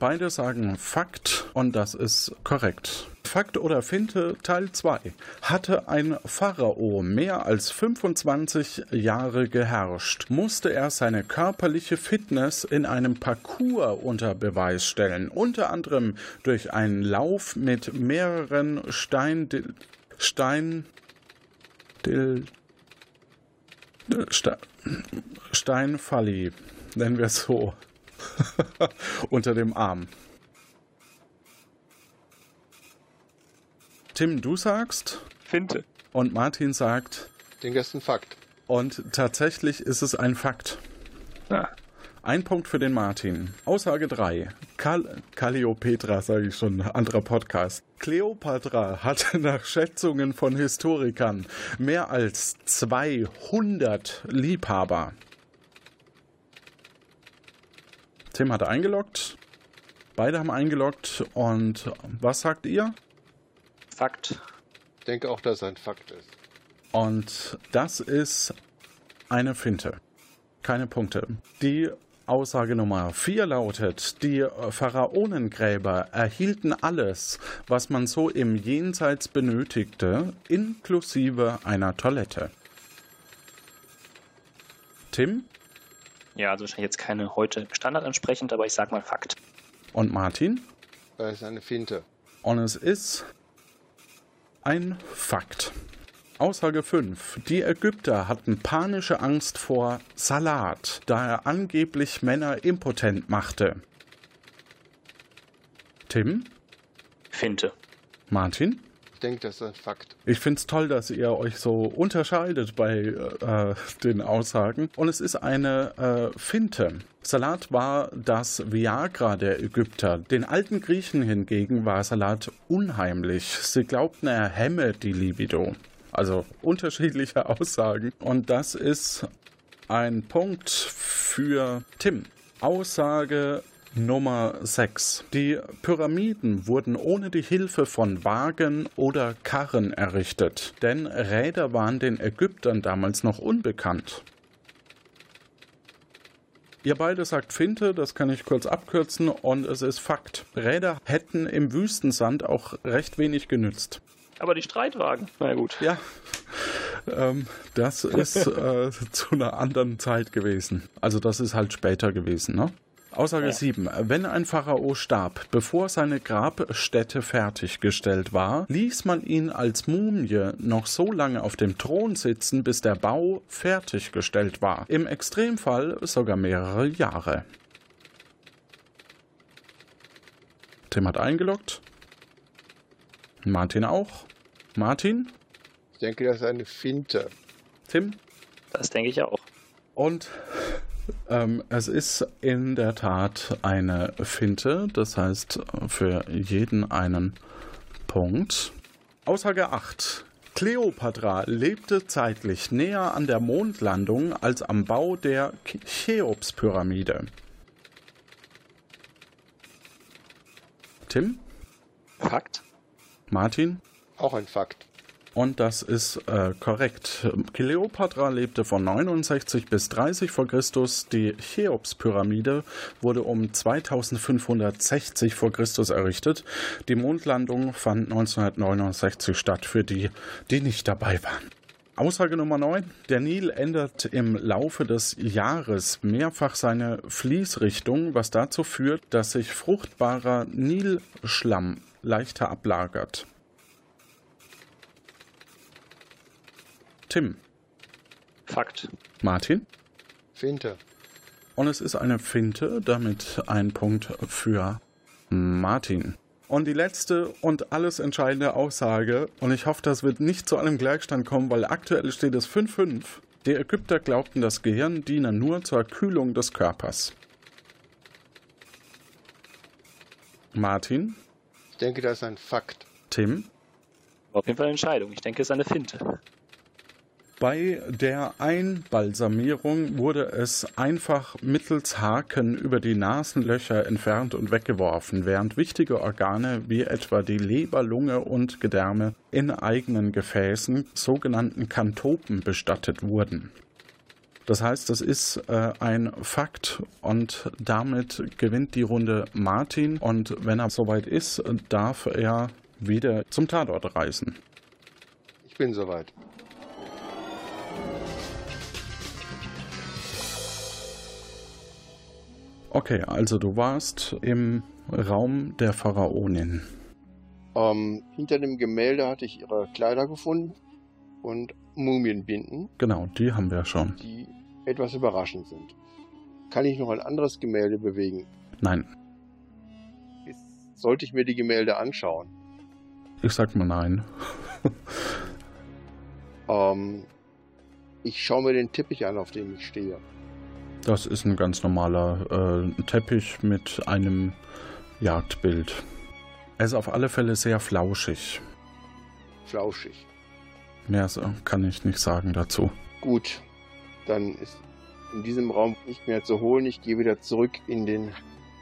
B: Beide sagen Fakt und das ist korrekt. Fakt oder Finte Teil 2. Hatte ein Pharao mehr als 25 Jahre geherrscht, musste er seine körperliche Fitness in einem Parcours unter Beweis stellen, unter anderem durch einen Lauf mit mehreren Stein Stein Steinfalli, nennen wir es so, unter dem Arm. Tim, du sagst
D: Finte.
B: und Martin sagt
E: ist ein Fakt.
B: und tatsächlich ist es ein Fakt.
D: Ah.
B: Ein Punkt für den Martin. Aussage 3. Kal Calliopetra, sage ich schon, anderer Podcast. Kleopatra hatte nach Schätzungen von Historikern mehr als 200 Liebhaber. Tim hat eingeloggt. Beide haben eingeloggt. Und was sagt ihr?
D: Fakt.
E: Ich denke auch, dass es ein Fakt ist.
B: Und das ist eine Finte. Keine Punkte. Die Aussage Nummer 4 lautet, die Pharaonengräber erhielten alles, was man so im Jenseits benötigte, inklusive einer Toilette. Tim
D: Ja, also wahrscheinlich jetzt keine heute Standard entsprechend, aber ich sag mal Fakt.
B: und Martin.
E: Das ist eine Finte.
B: Und es ist ein Fakt. Aussage 5. Die Ägypter hatten panische Angst vor Salat, da er angeblich Männer impotent machte. Tim?
D: Finte.
B: Martin?
E: Ich denke, das ist ein Fakt.
B: Ich finde es toll, dass ihr euch so unterscheidet bei äh, den Aussagen. Und es ist eine äh, Finte. Salat war das Viagra der Ägypter. Den alten Griechen hingegen war Salat unheimlich. Sie glaubten, er hemme die Libido. Also unterschiedliche Aussagen. Und das ist ein Punkt für Tim. Aussage Nummer 6. Die Pyramiden wurden ohne die Hilfe von Wagen oder Karren errichtet, denn Räder waren den Ägyptern damals noch unbekannt. Ihr beide sagt Finte, das kann ich kurz abkürzen, und es ist Fakt. Räder hätten im Wüstensand auch recht wenig genützt.
D: Aber die Streitwagen, na gut.
B: Ja, ähm, das ist äh, zu einer anderen Zeit gewesen. Also das ist halt später gewesen, ne? Aussage
D: Ja.
B: 7. Wenn ein Pharao starb, bevor seine Grabstätte fertiggestellt war, ließ man ihn als Mumie noch so lange auf dem Thron sitzen, bis der Bau fertiggestellt war. Im Extremfall sogar mehrere Jahre. Tim hat eingeloggt. Martin auch. Martin?
E: Ich denke, das ist eine Finte.
B: Tim?
D: Das denke ich auch.
B: Und ähm, es ist in der Tat eine Finte, das heißt für jeden einen Punkt. Aussage 8. Kleopatra lebte zeitlich näher an der Mondlandung als am Bau der Cheops-Pyramide. Tim?
D: Fakt.
B: Martin?
E: Auch ein Fakt.
B: Und das ist äh, korrekt. Kleopatra lebte von 69 bis 30 vor Christus. Die Cheops-Pyramide wurde um 2560 vor Christus errichtet. Die Mondlandung fand 1969 statt für die, die nicht dabei waren. Aussage Nummer 9. Der Nil ändert im Laufe des Jahres mehrfach seine Fließrichtung, was dazu führt, dass sich fruchtbarer Nilschlamm leichter ablagert. Tim,
D: Fakt.
B: Martin.
E: Finte.
B: Und es ist eine Finte, damit ein Punkt für Martin. Und die letzte und alles entscheidende Aussage, und ich hoffe, das wird nicht zu einem Gleichstand kommen, weil aktuell steht es 5-5. Die Ägypter glaubten, das Gehirn diene nur zur Kühlung des Körpers. Martin,
E: Ich denke, das ist ein Fakt.
B: Tim,
D: Auf jeden Fall eine Entscheidung. Ich denke, es ist eine Finte.
B: Bei der Einbalsamierung wurde es einfach mittels Haken über die Nasenlöcher entfernt und weggeworfen, während wichtige Organe wie etwa die Leber, Lunge und Gedärme in eigenen Gefäßen, sogenannten Kantopen, bestattet wurden. Das heißt, das ist äh, ein Fakt und damit gewinnt die Runde Martin und wenn er soweit ist, darf er wieder zum Tatort reisen.
E: Ich bin soweit.
B: Okay, also du warst im Raum der Pharaonin.
E: Ähm, hinter dem Gemälde hatte ich ihre Kleider gefunden und Mumienbinden,
B: Genau, die haben wir schon.
E: die etwas überraschend sind. Kann ich noch ein anderes Gemälde bewegen?
B: Nein,
E: sollte ich mir die Gemälde anschauen?
B: ich sag mal nein.
E: Ähm, ich schaue mir den Teppich an, auf dem ich stehe.
B: Das ist ein ganz normaler äh, Teppich mit einem Jagdbild. Er ist auf alle Fälle sehr flauschig.
E: Flauschig.
B: Mehr so- kann ich nicht sagen dazu.
E: Gut, dann ist in diesem Raum nicht mehr zu holen. Ich gehe wieder zurück in den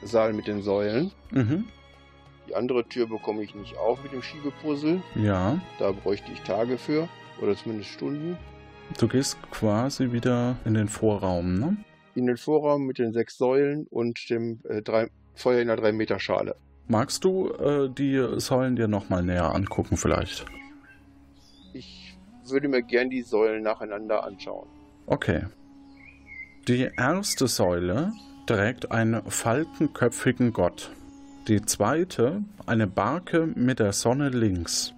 E: Saal mit den Säulen.
B: Mhm.
E: Die andere Tür bekomme ich nicht auf mit dem Schiebepuzzle.
B: Ja,
E: Da bräuchte ich Tage für. Oder zumindest Stunden.
B: Du gehst quasi wieder in den Vorraum, ne?
E: In den Vorraum mit den sechs Säulen und dem äh, drei, Feuer in der 3 Meter Schale.
B: Magst du äh, die Säulen dir nochmal näher angucken vielleicht?
E: Ich würde mir gern die Säulen nacheinander anschauen.
B: Okay. Die erste Säule trägt einen falkenköpfigen Gott. Die zweite eine Barke mit der Sonne links.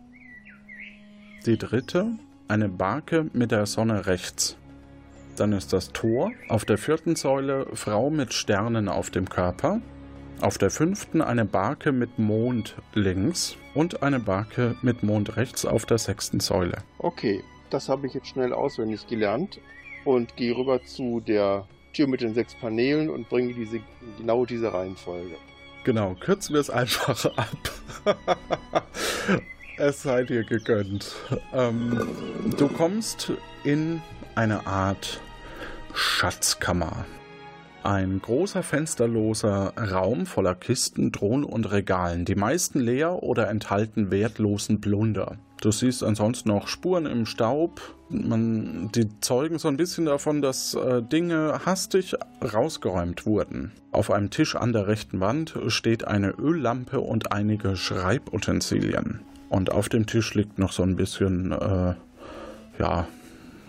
B: Die dritte eine Barke mit der Sonne rechts. Dann ist das Tor. Auf der vierten Säule Frau mit Sternen auf dem Körper. Auf der fünften eine Barke mit Mond links und eine Barke mit Mond rechts auf der sechsten Säule.
E: Okay, das habe ich jetzt schnell auswendig gelernt und gehe rüber zu der Tür mit den sechs Paneelen und bringe diese, genau diese Reihenfolge.
B: Genau, kürzen wir es einfach ab. es sei dir gegönnt. Ähm, du kommst in eine Art Schatzkammer. Ein großer fensterloser Raum voller Kisten, Drohnen und Regalen, die meisten leer oder enthalten wertlosen Plunder. Du siehst ansonsten noch Spuren im Staub. Man, die zeugen so ein bisschen davon, dass äh, Dinge hastig rausgeräumt wurden. Auf einem Tisch an der rechten Wand steht eine Öllampe und einige Schreibutensilien. Und auf dem Tisch liegt noch so ein bisschen, äh, ja,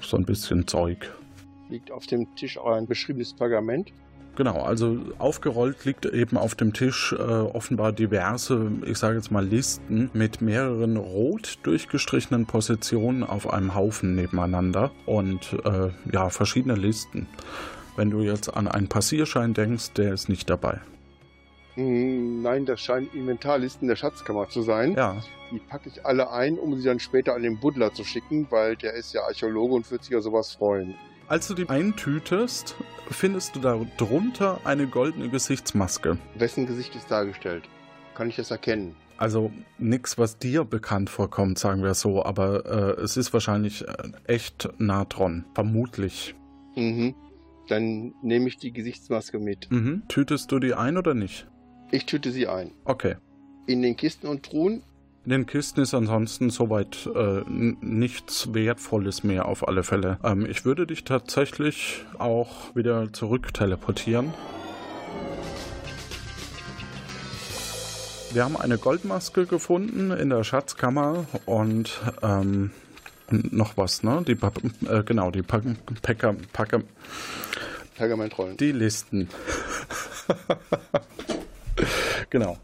B: so ein bisschen Zeug.
E: Liegt auf dem Tisch auch ein beschriebenes Pergament?
B: Genau, also aufgerollt liegt eben auf dem Tisch äh, offenbar diverse, ich sage jetzt mal Listen mit mehreren rot durchgestrichenen Positionen auf einem Haufen nebeneinander und äh, ja, verschiedene Listen. Wenn du jetzt an einen Passierschein denkst, der ist nicht dabei.
E: Hm, nein, das scheinen Inventarlisten der Schatzkammer zu sein.
B: Ja.
E: Die packe ich alle ein, um sie dann später an den Buddler zu schicken, weil der ist ja Archäologe und wird sich ja sowas freuen.
B: Als du die eintütest, findest du darunter eine goldene Gesichtsmaske.
E: Wessen Gesicht ist dargestellt? Kann ich das erkennen?
B: Also nichts, was dir bekannt vorkommt, sagen wir so, aber äh, es ist wahrscheinlich äh, echt Natron, vermutlich.
E: Mhm. Dann nehme ich die Gesichtsmaske mit.
B: Mhm. Tütest du die ein oder nicht?
E: Ich tüte sie ein.
B: Okay.
E: In den Kisten und Truhen
B: in den Kisten ist ansonsten soweit äh, nichts Wertvolles mehr auf alle Fälle. Ähm, ich würde dich tatsächlich auch wieder zurück teleportieren. Wir haben eine Goldmaske gefunden in der Schatzkammer und ähm, noch was, ne? Die pa äh, genau, die pa Packer, Packer,
E: Pergamentrollen.
B: Die Listen. genau.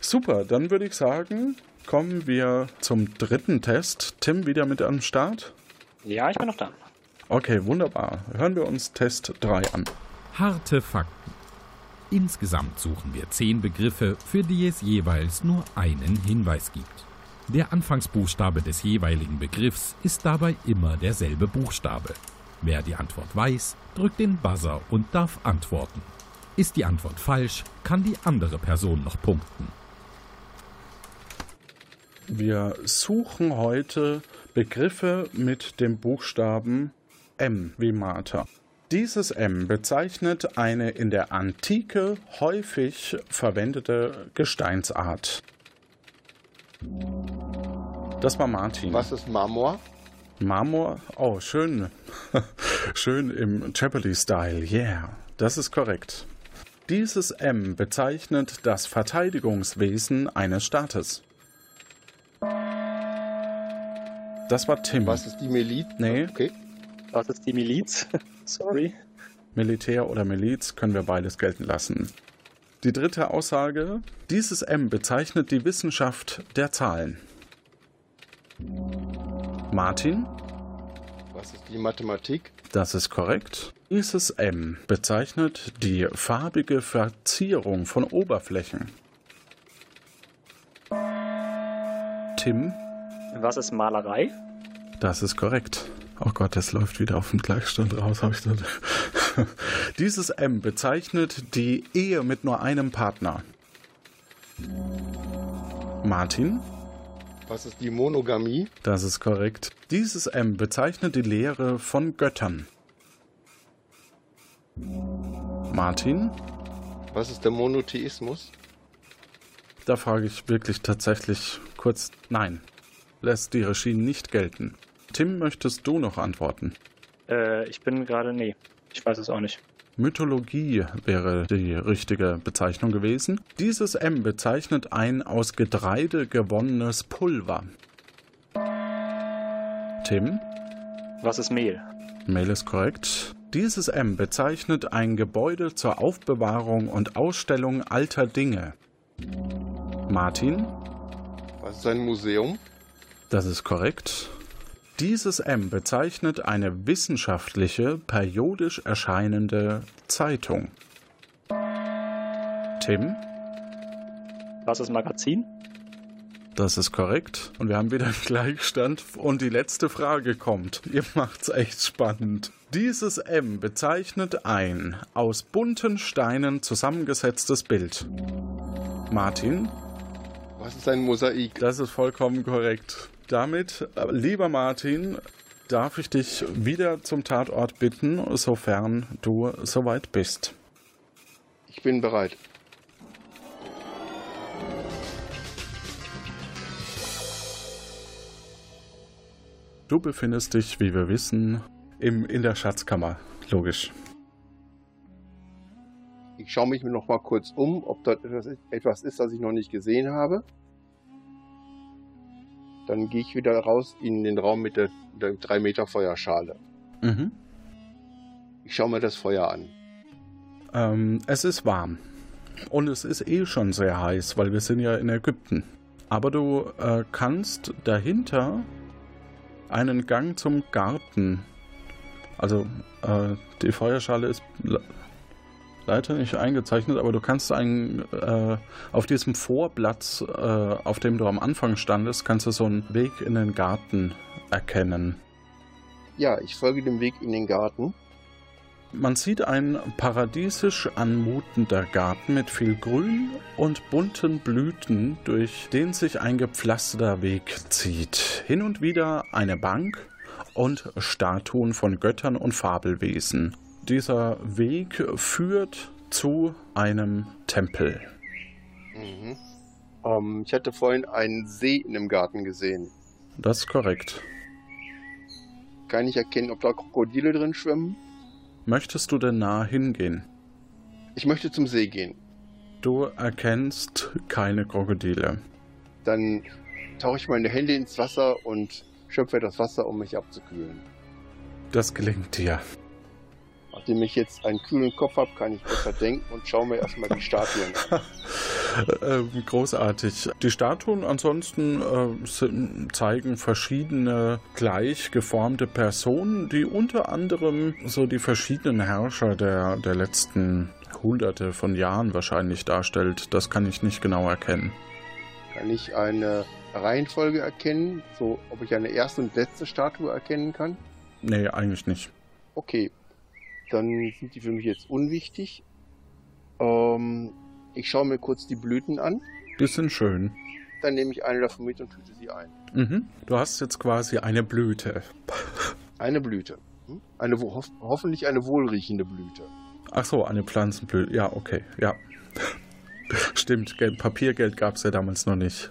B: Super, dann würde ich sagen, kommen wir zum dritten Test. Tim wieder mit am Start?
D: Ja, ich bin noch da.
A: Okay, wunderbar. Hören wir uns Test 3 an. Harte Fakten. Insgesamt suchen wir zehn Begriffe, für die es jeweils nur einen Hinweis gibt. Der Anfangsbuchstabe des jeweiligen Begriffs ist dabei immer derselbe Buchstabe. Wer die Antwort weiß, drückt den Buzzer und darf antworten. Ist die Antwort falsch, kann die andere Person noch punkten.
B: Wir suchen heute Begriffe mit dem Buchstaben M wie Martha. Dieses M bezeichnet eine in der Antike häufig verwendete Gesteinsart. Das war Martin.
E: Was ist Marmor?
B: Marmor? Oh, schön. schön im Jeopardy-Style. Yeah, das ist korrekt. Dieses M bezeichnet das Verteidigungswesen eines Staates. Das war Tim.
E: Was ist die Miliz?
B: Nee.
E: Okay.
D: Was ist die Miliz? Sorry.
B: Militär oder Miliz können wir beides gelten lassen. Die dritte Aussage. Dieses M bezeichnet die Wissenschaft der Zahlen. Martin?
E: Was ist die Mathematik?
B: Das ist korrekt. Dieses M bezeichnet die farbige Verzierung von Oberflächen. Tim?
D: Was ist Malerei?
B: Das ist korrekt. Oh Gott, das läuft wieder auf den Gleichstand raus, habe ich dann. Dieses M bezeichnet die Ehe mit nur einem Partner. Martin?
E: Was ist die Monogamie?
B: Das ist korrekt. Dieses M bezeichnet die Lehre von Göttern. Martin?
E: Was ist der Monotheismus?
B: Da frage ich wirklich tatsächlich kurz Nein lässt die Regie nicht gelten. Tim, möchtest du noch antworten?
D: Äh, ich bin gerade, nee, ich weiß es auch nicht.
B: Mythologie wäre die richtige Bezeichnung gewesen. Dieses M bezeichnet ein aus Getreide gewonnenes Pulver. Tim?
D: Was ist Mehl?
B: Mehl ist korrekt. Dieses M bezeichnet ein Gebäude zur Aufbewahrung und Ausstellung alter Dinge. Martin?
E: Was ist ein Museum?
B: Das ist korrekt. Dieses M bezeichnet eine wissenschaftliche, periodisch erscheinende Zeitung. Tim?
D: Was ist Magazin?
B: Das ist korrekt. Und wir haben wieder einen Gleichstand. Und die letzte Frage kommt. Ihr macht's echt spannend. Dieses M bezeichnet ein aus bunten Steinen zusammengesetztes Bild. Martin?
E: Was ist ein Mosaik?
B: Das ist vollkommen korrekt. Damit, äh, lieber Martin, darf ich dich wieder zum Tatort bitten, sofern du soweit bist.
E: Ich bin bereit.
B: Du befindest dich, wie wir wissen, im, in der Schatzkammer. Logisch.
E: Ich schaue mich noch mal kurz um, ob dort etwas ist, das ich noch nicht gesehen habe. Dann gehe ich wieder raus in den Raum mit der, der 3 Meter Feuerschale.
B: Mhm.
E: Ich schaue mir das Feuer an.
B: Ähm, es ist warm. Und es ist eh schon sehr heiß, weil wir sind ja in Ägypten. Aber du äh, kannst dahinter einen Gang zum Garten. Also äh, die Feuerschale ist leider nicht eingezeichnet, aber du kannst einen äh, auf diesem Vorplatz, äh, auf dem du am Anfang standest, kannst du so einen Weg in den Garten erkennen.
E: Ja, ich folge dem Weg in den Garten.
B: Man sieht ein paradiesisch anmutender Garten mit viel Grün und bunten Blüten, durch den sich ein gepflasterter Weg zieht. Hin und wieder eine Bank und Statuen von Göttern und Fabelwesen. Dieser Weg führt zu einem Tempel.
E: Mhm. Ähm, ich hatte vorhin einen See in dem Garten gesehen.
B: Das ist korrekt.
E: Kann ich erkennen, ob da Krokodile drin schwimmen?
B: Möchtest du denn nah hingehen?
E: Ich möchte zum See gehen.
B: Du erkennst keine Krokodile.
E: Dann tauche ich meine Hände ins Wasser und schöpfe das Wasser, um mich abzukühlen.
B: Das gelingt dir.
E: Nachdem ich jetzt einen kühlen Kopf habe, kann ich besser denken und schaue mir erstmal die Statuen an.
B: Ähm, großartig. Die Statuen ansonsten äh, zeigen verschiedene gleich geformte Personen, die unter anderem so die verschiedenen Herrscher der, der letzten Hunderte von Jahren wahrscheinlich darstellt. Das kann ich nicht genau erkennen.
E: Kann ich eine Reihenfolge erkennen, so ob ich eine erste und letzte Statue erkennen kann?
B: Nee, eigentlich nicht.
E: Okay, dann sind die für mich jetzt unwichtig. Ähm, ich schaue mir kurz die Blüten an.
B: Die sind schön.
E: Dann nehme ich eine davon mit und tüte sie ein.
B: Mhm. Du hast jetzt quasi eine Blüte.
E: Eine Blüte. Hm? Eine, ho hoffentlich eine wohlriechende Blüte.
B: Ach so, eine Pflanzenblüte. Ja, okay, ja. Stimmt, Geld, Papiergeld gab es ja damals noch nicht.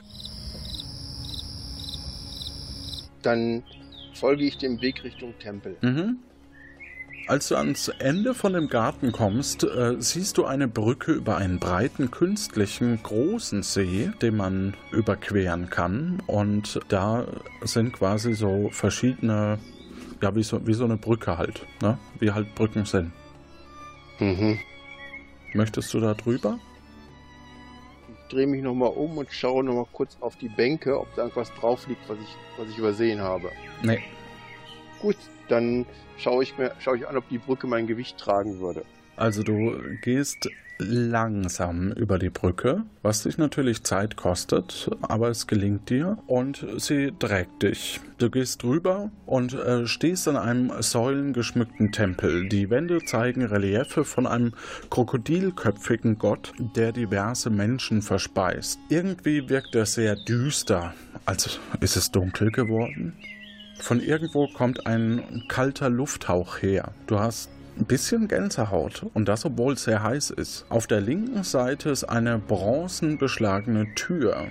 E: Dann folge ich dem Weg Richtung Tempel.
B: Mhm. Als du ans Ende von dem Garten kommst, äh, siehst du eine Brücke über einen breiten, künstlichen, großen See, den man überqueren kann. Und da sind quasi so verschiedene, ja, wie so, wie so eine Brücke halt, ne? Wie halt Brücken sind.
E: Mhm.
B: Möchtest du da drüber?
E: Ich drehe mich nochmal um und schaue nochmal kurz auf die Bänke, ob da irgendwas drauf liegt, was ich, was ich übersehen habe.
B: Nee.
E: Gut, dann schaue ich mir schaue ich an, ob die Brücke mein Gewicht tragen würde.
B: Also du gehst langsam über die Brücke, was dich natürlich Zeit kostet, aber es gelingt dir und sie trägt dich. Du gehst drüber und äh, stehst an einem säulengeschmückten Tempel. Die Wände zeigen Reliefe von einem krokodilköpfigen Gott, der diverse Menschen verspeist. Irgendwie wirkt er sehr düster. Also ist es dunkel geworden? Von irgendwo kommt ein kalter Lufthauch her. Du hast ein bisschen Gänsehaut und das, obwohl es sehr heiß ist. Auf der linken Seite ist eine bronzenbeschlagene Tür.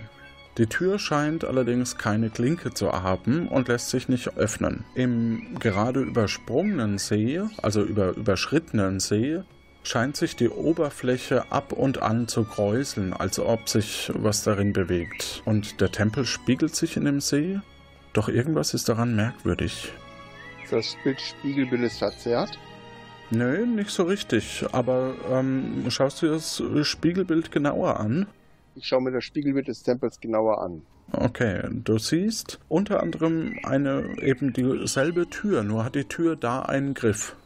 B: Die Tür scheint allerdings keine Klinke zu haben und lässt sich nicht öffnen. Im gerade übersprungenen See, also über überschrittenen See, scheint sich die Oberfläche ab und an zu kräuseln, als ob sich was darin bewegt. Und der Tempel spiegelt sich in dem See, doch irgendwas ist daran merkwürdig.
E: Das Bild Spiegelbild ist verzerrt.
B: Nö, nicht so richtig. Aber ähm, schaust du dir das Spiegelbild genauer an?
E: Ich schaue mir das Spiegelbild des Tempels genauer an.
B: Okay, du siehst unter anderem eine eben dieselbe Tür, nur hat die Tür da einen Griff.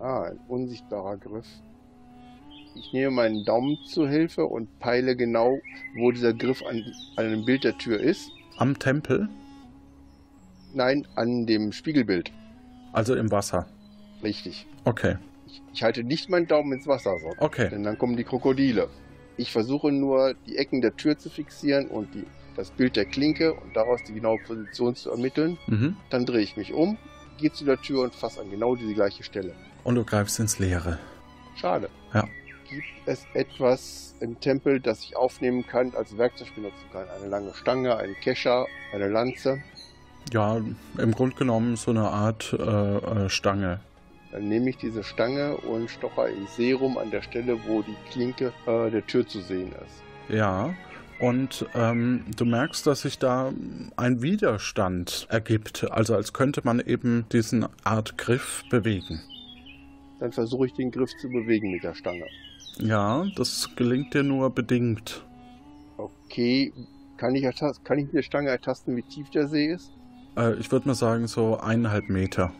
E: Ah, ein unsichtbarer Griff. Ich nehme meinen Daumen zur Hilfe und peile genau, wo dieser Griff an, an einem Bild der Tür ist.
B: Am Tempel?
E: Nein, an dem Spiegelbild.
B: Also im Wasser.
E: Richtig.
B: Okay.
E: Ich, ich halte nicht meinen Daumen ins Wasser, so,
B: Okay.
E: denn dann kommen die Krokodile. Ich versuche nur, die Ecken der Tür zu fixieren und die, das Bild der Klinke und daraus die genaue Position zu ermitteln.
B: Mhm.
E: Dann drehe ich mich um, gehe zu der Tür und fasse an genau diese gleiche Stelle.
B: Und du greifst ins Leere.
E: Schade.
B: Ja.
E: Gibt es etwas im Tempel, das ich aufnehmen kann, als Werkzeug benutzen kann? Eine lange Stange, ein Kescher, eine Lanze?
B: Ja, im Grunde genommen so eine Art äh, äh, Stange.
E: Dann nehme ich diese Stange und stocher im Serum an der Stelle, wo die Klinke äh, der Tür zu sehen ist.
B: Ja. Und ähm, du merkst, dass sich da ein Widerstand ergibt. Also als könnte man eben diesen Art Griff bewegen.
E: Dann versuche ich den Griff zu bewegen mit der Stange.
B: Ja, das gelingt dir nur bedingt.
E: Okay, kann ich, kann ich mit der Stange ertasten, wie tief der See ist?
B: Äh, ich würde mal sagen so eineinhalb Meter.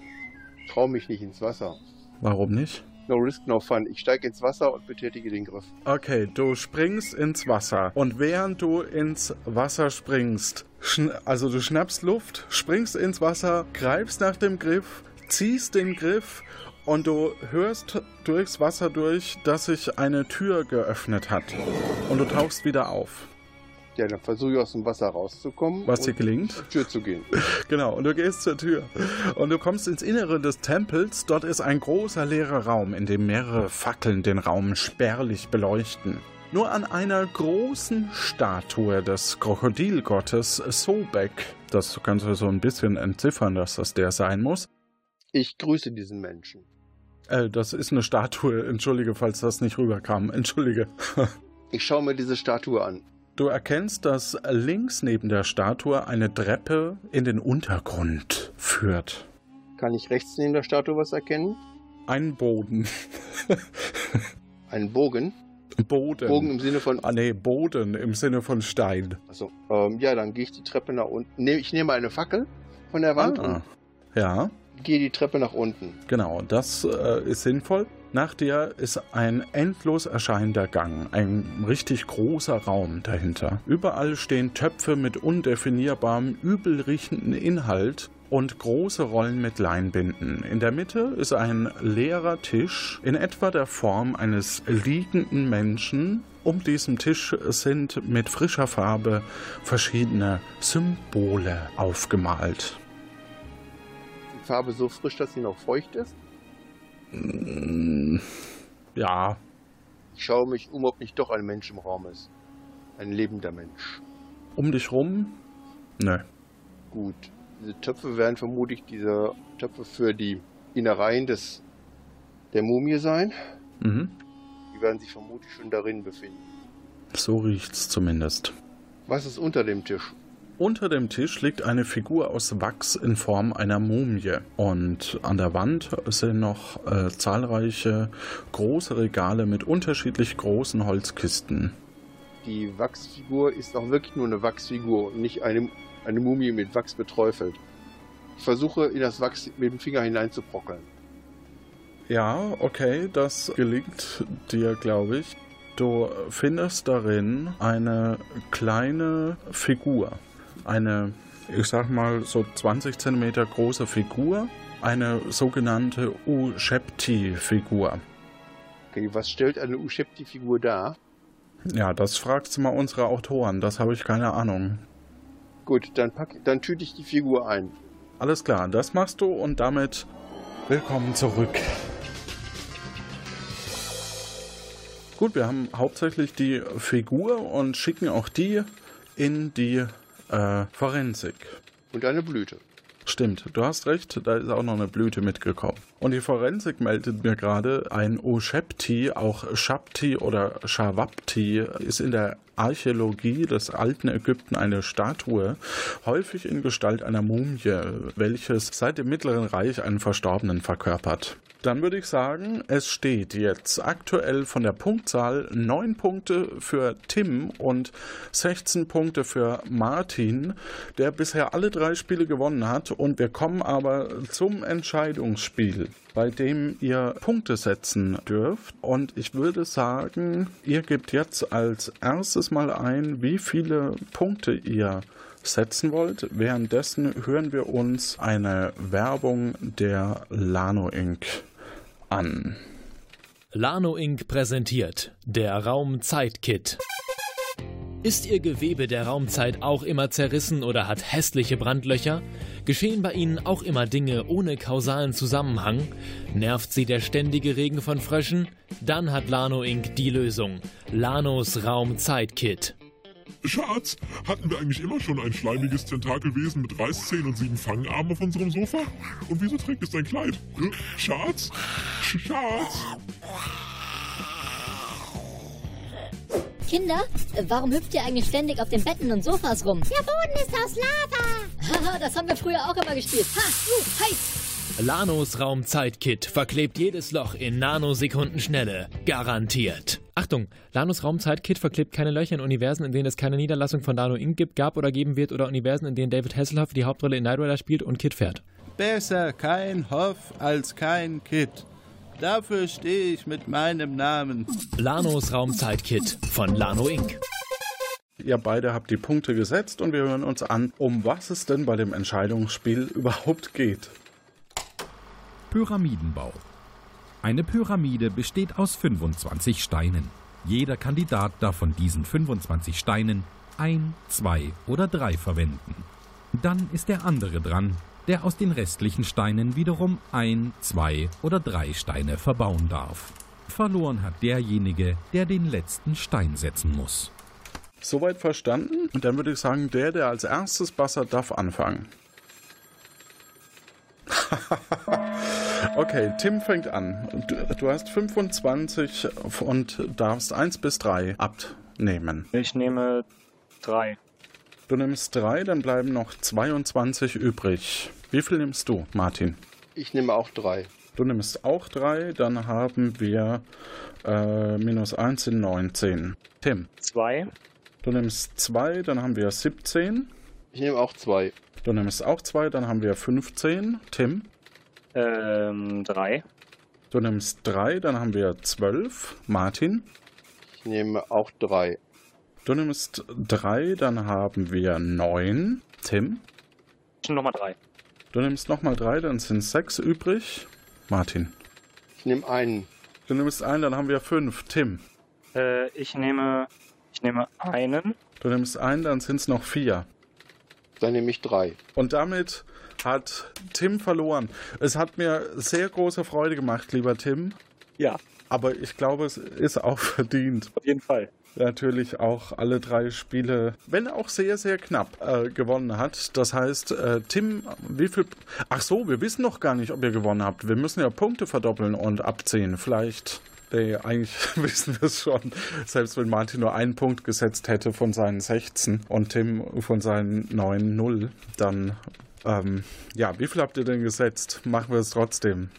E: Trau mich nicht ins Wasser.
B: Warum nicht?
E: No risk, no fun. Ich steige ins Wasser und betätige den Griff.
B: Okay, du springst ins Wasser und während du ins Wasser springst, schn also du schnappst Luft, springst ins Wasser, greifst nach dem Griff, ziehst den Griff und du hörst durchs Wasser durch, dass sich eine Tür geöffnet hat und du tauchst wieder auf.
E: Ja, dann versuche ich aus dem Wasser rauszukommen
B: Was dir gelingt?
E: zur Tür zu gehen.
B: Genau, und du gehst zur Tür. Und du kommst ins Innere des Tempels. Dort ist ein großer leerer Raum, in dem mehrere Fackeln den Raum spärlich beleuchten. Nur an einer großen Statue des Krokodilgottes Sobek, das kannst du so ein bisschen entziffern, dass das der sein muss.
E: Ich grüße diesen Menschen.
B: Äh, das ist eine Statue, entschuldige, falls das nicht rüberkam, entschuldige.
E: Ich schaue mir diese Statue an.
B: Du erkennst, dass links neben der Statue eine Treppe in den Untergrund führt.
E: Kann ich rechts neben der Statue was erkennen?
B: Ein Boden.
E: Einen Bogen.
B: Boden.
E: Bogen im Sinne von.
B: Ah, nee, Boden im Sinne von Stein.
E: Achso. Ähm, ja, dann gehe ich die Treppe nach unten. Ich nehme eine Fackel von der Wand
B: Ah. Ja,
E: gehe die Treppe nach unten.
B: genau. Das äh, ist sinnvoll. Nach dir ist ein endlos erscheinender Gang, ein richtig großer Raum dahinter. Überall stehen Töpfe mit undefinierbarem, übel riechenden Inhalt und große Rollen mit Leinbinden. In der Mitte ist ein leerer Tisch in etwa der Form eines liegenden Menschen. Um diesen Tisch sind mit frischer Farbe verschiedene Symbole aufgemalt.
E: Die Farbe so frisch, dass sie noch feucht ist.
B: Ja,
E: Ich schaue mich um, ob nicht doch ein Mensch im Raum ist. Ein lebender Mensch.
B: um dich rum? Nö.
E: Gut. Diese Töpfe werden vermutlich diese Töpfe für die Innereien des der Mumie sein.
B: Mhm.
E: Die werden sich vermutlich schon darin befinden.
B: So riecht's zumindest.
E: Was ist unter dem Tisch?
B: Unter dem Tisch liegt eine Figur aus Wachs in Form einer Mumie. Und an der Wand sind noch äh, zahlreiche große Regale mit unterschiedlich großen Holzkisten.
E: Die Wachsfigur ist auch wirklich nur eine Wachsfigur und nicht eine, eine Mumie mit Wachs beträufelt. Ich versuche, in das Wachs mit dem Finger hineinzubrockeln.
B: Ja, okay, das gelingt dir, glaube ich. Du findest darin eine kleine Figur. Eine, ich sag mal, so 20 Zentimeter große Figur. Eine sogenannte Ushepti-Figur.
E: Okay, was stellt eine Ushepti-Figur dar?
B: Ja, das fragst du mal unsere Autoren, das habe ich keine Ahnung.
E: Gut, dann, pack, dann tüte ich die Figur ein.
B: Alles klar, das machst du und damit willkommen zurück. Gut, wir haben hauptsächlich die Figur und schicken auch die in die äh, Forensik.
E: Und eine Blüte.
B: Stimmt, du hast recht, da ist auch noch eine Blüte mitgekommen. Und die Forensik meldet mir gerade, ein Oshepti, auch Shabti oder Shawapti, ist in der Archäologie des alten Ägypten eine Statue, häufig in Gestalt einer Mumie, welches seit dem Mittleren Reich einen Verstorbenen verkörpert. Dann würde ich sagen, es steht jetzt aktuell von der Punktzahl 9 Punkte für Tim und 16 Punkte für Martin, der bisher alle drei Spiele gewonnen hat. Und wir kommen aber zum Entscheidungsspiel. bei dem ihr Punkte setzen dürft. Und ich würde sagen, ihr gebt jetzt als erstes mal ein, wie viele Punkte ihr setzen wollt. Währenddessen hören wir uns eine Werbung der Lano Inc. an.
F: Lano Inc. präsentiert der Raumzeit-Kit. Ist Ihr Gewebe der Raumzeit auch immer zerrissen oder hat hässliche Brandlöcher? Geschehen bei Ihnen auch immer Dinge ohne kausalen Zusammenhang? Nervt Sie der ständige Regen von Fröschen? Dann hat Lano Inc. die Lösung. Lanos Raumzeit-Kit.
G: Schatz, hatten wir eigentlich immer schon ein schleimiges Tentakelwesen mit Reißzähnen und sieben Fangarmen auf unserem Sofa? Und wieso trägt es dein Kleid? Hm? Schatz? Schatz?
H: Kinder, warum hüpft ihr eigentlich ständig auf den Betten und Sofas rum?
I: Der Boden ist aus Lava.
H: Haha, das haben wir früher auch immer gespielt. Ha, uh, heiß.
F: Lanos Raumzeit-Kit verklebt jedes Loch in Nanosekundenschnelle. Garantiert. Achtung, Lanos Raumzeit-Kit verklebt keine Löcher in Universen, in denen es keine Niederlassung von Lano Inc. gibt, gab oder geben wird oder Universen, in denen David Hasselhoff die Hauptrolle in Knight Rider spielt und Kit fährt.
J: Besser kein Hoff als kein Kit. Dafür stehe ich mit meinem Namen.
F: Lanos Raumzeit-Kit von Lano Inc.
B: Ihr beide habt die Punkte gesetzt und wir hören uns an, um was es denn bei dem Entscheidungsspiel überhaupt geht.
A: Pyramidenbau. Eine Pyramide besteht aus 25 Steinen. Jeder Kandidat darf von diesen 25 Steinen ein, zwei oder drei verwenden. Dann ist der andere dran, der aus den restlichen Steinen wiederum ein, zwei oder drei Steine verbauen darf. Verloren hat derjenige, der den letzten Stein setzen muss.
B: Soweit verstanden? Und dann würde ich sagen, der, der als erstes bassert, darf anfangen. okay, Tim fängt an. Du, du, hast 25 und darfst 1 bis 3 abnehmen.
D: Ich nehme 3.
B: Du nimmst 3, dann bleiben noch 22 übrig. Wie viel nimmst du, Martin?
E: Ich nehme auch 3.
B: Du nimmst auch 3, dann haben wir äh, minus 1 sind 19. Tim?
D: 2.
B: Du nimmst 2, dann haben wir 17.
E: Ich nehme auch 2.
B: Du nimmst auch 2, dann haben wir 15. Tim?
D: Ähm, 3.
B: Du nimmst 3, dann haben wir 12. Martin?
E: Ich nehme auch 3.
B: Du nimmst 3, dann haben wir 9. Tim?
D: Nochmal 3.
B: Du nimmst nochmal 3, dann sind 6 übrig. Martin?
E: Ich nehme einen.
B: Du nimmst einen, dann haben wir 5. Tim?
D: Äh, ich nehme, ich nehme einen.
B: Du nimmst einen, dann sind es noch 4.
E: Dann nehme ich 3.
B: Und damit hat Tim verloren. Es hat mir sehr große Freude gemacht, lieber Tim.
D: Ja.
B: Aber ich glaube, es ist auch verdient.
D: Auf jeden Fall
B: natürlich auch alle drei Spiele, wenn auch sehr, sehr knapp, äh, gewonnen hat. Das heißt, äh, Tim, wie viel. Ach so, wir wissen noch gar nicht, ob ihr gewonnen habt. Wir müssen ja Punkte verdoppeln und abziehen. Vielleicht. Nee, eigentlich wissen wir es schon. Selbst wenn Martin nur einen Punkt gesetzt hätte von seinen 16 und Tim von seinen 9-0, dann. Ähm, ja, wie viel habt ihr denn gesetzt? Machen wir es trotzdem.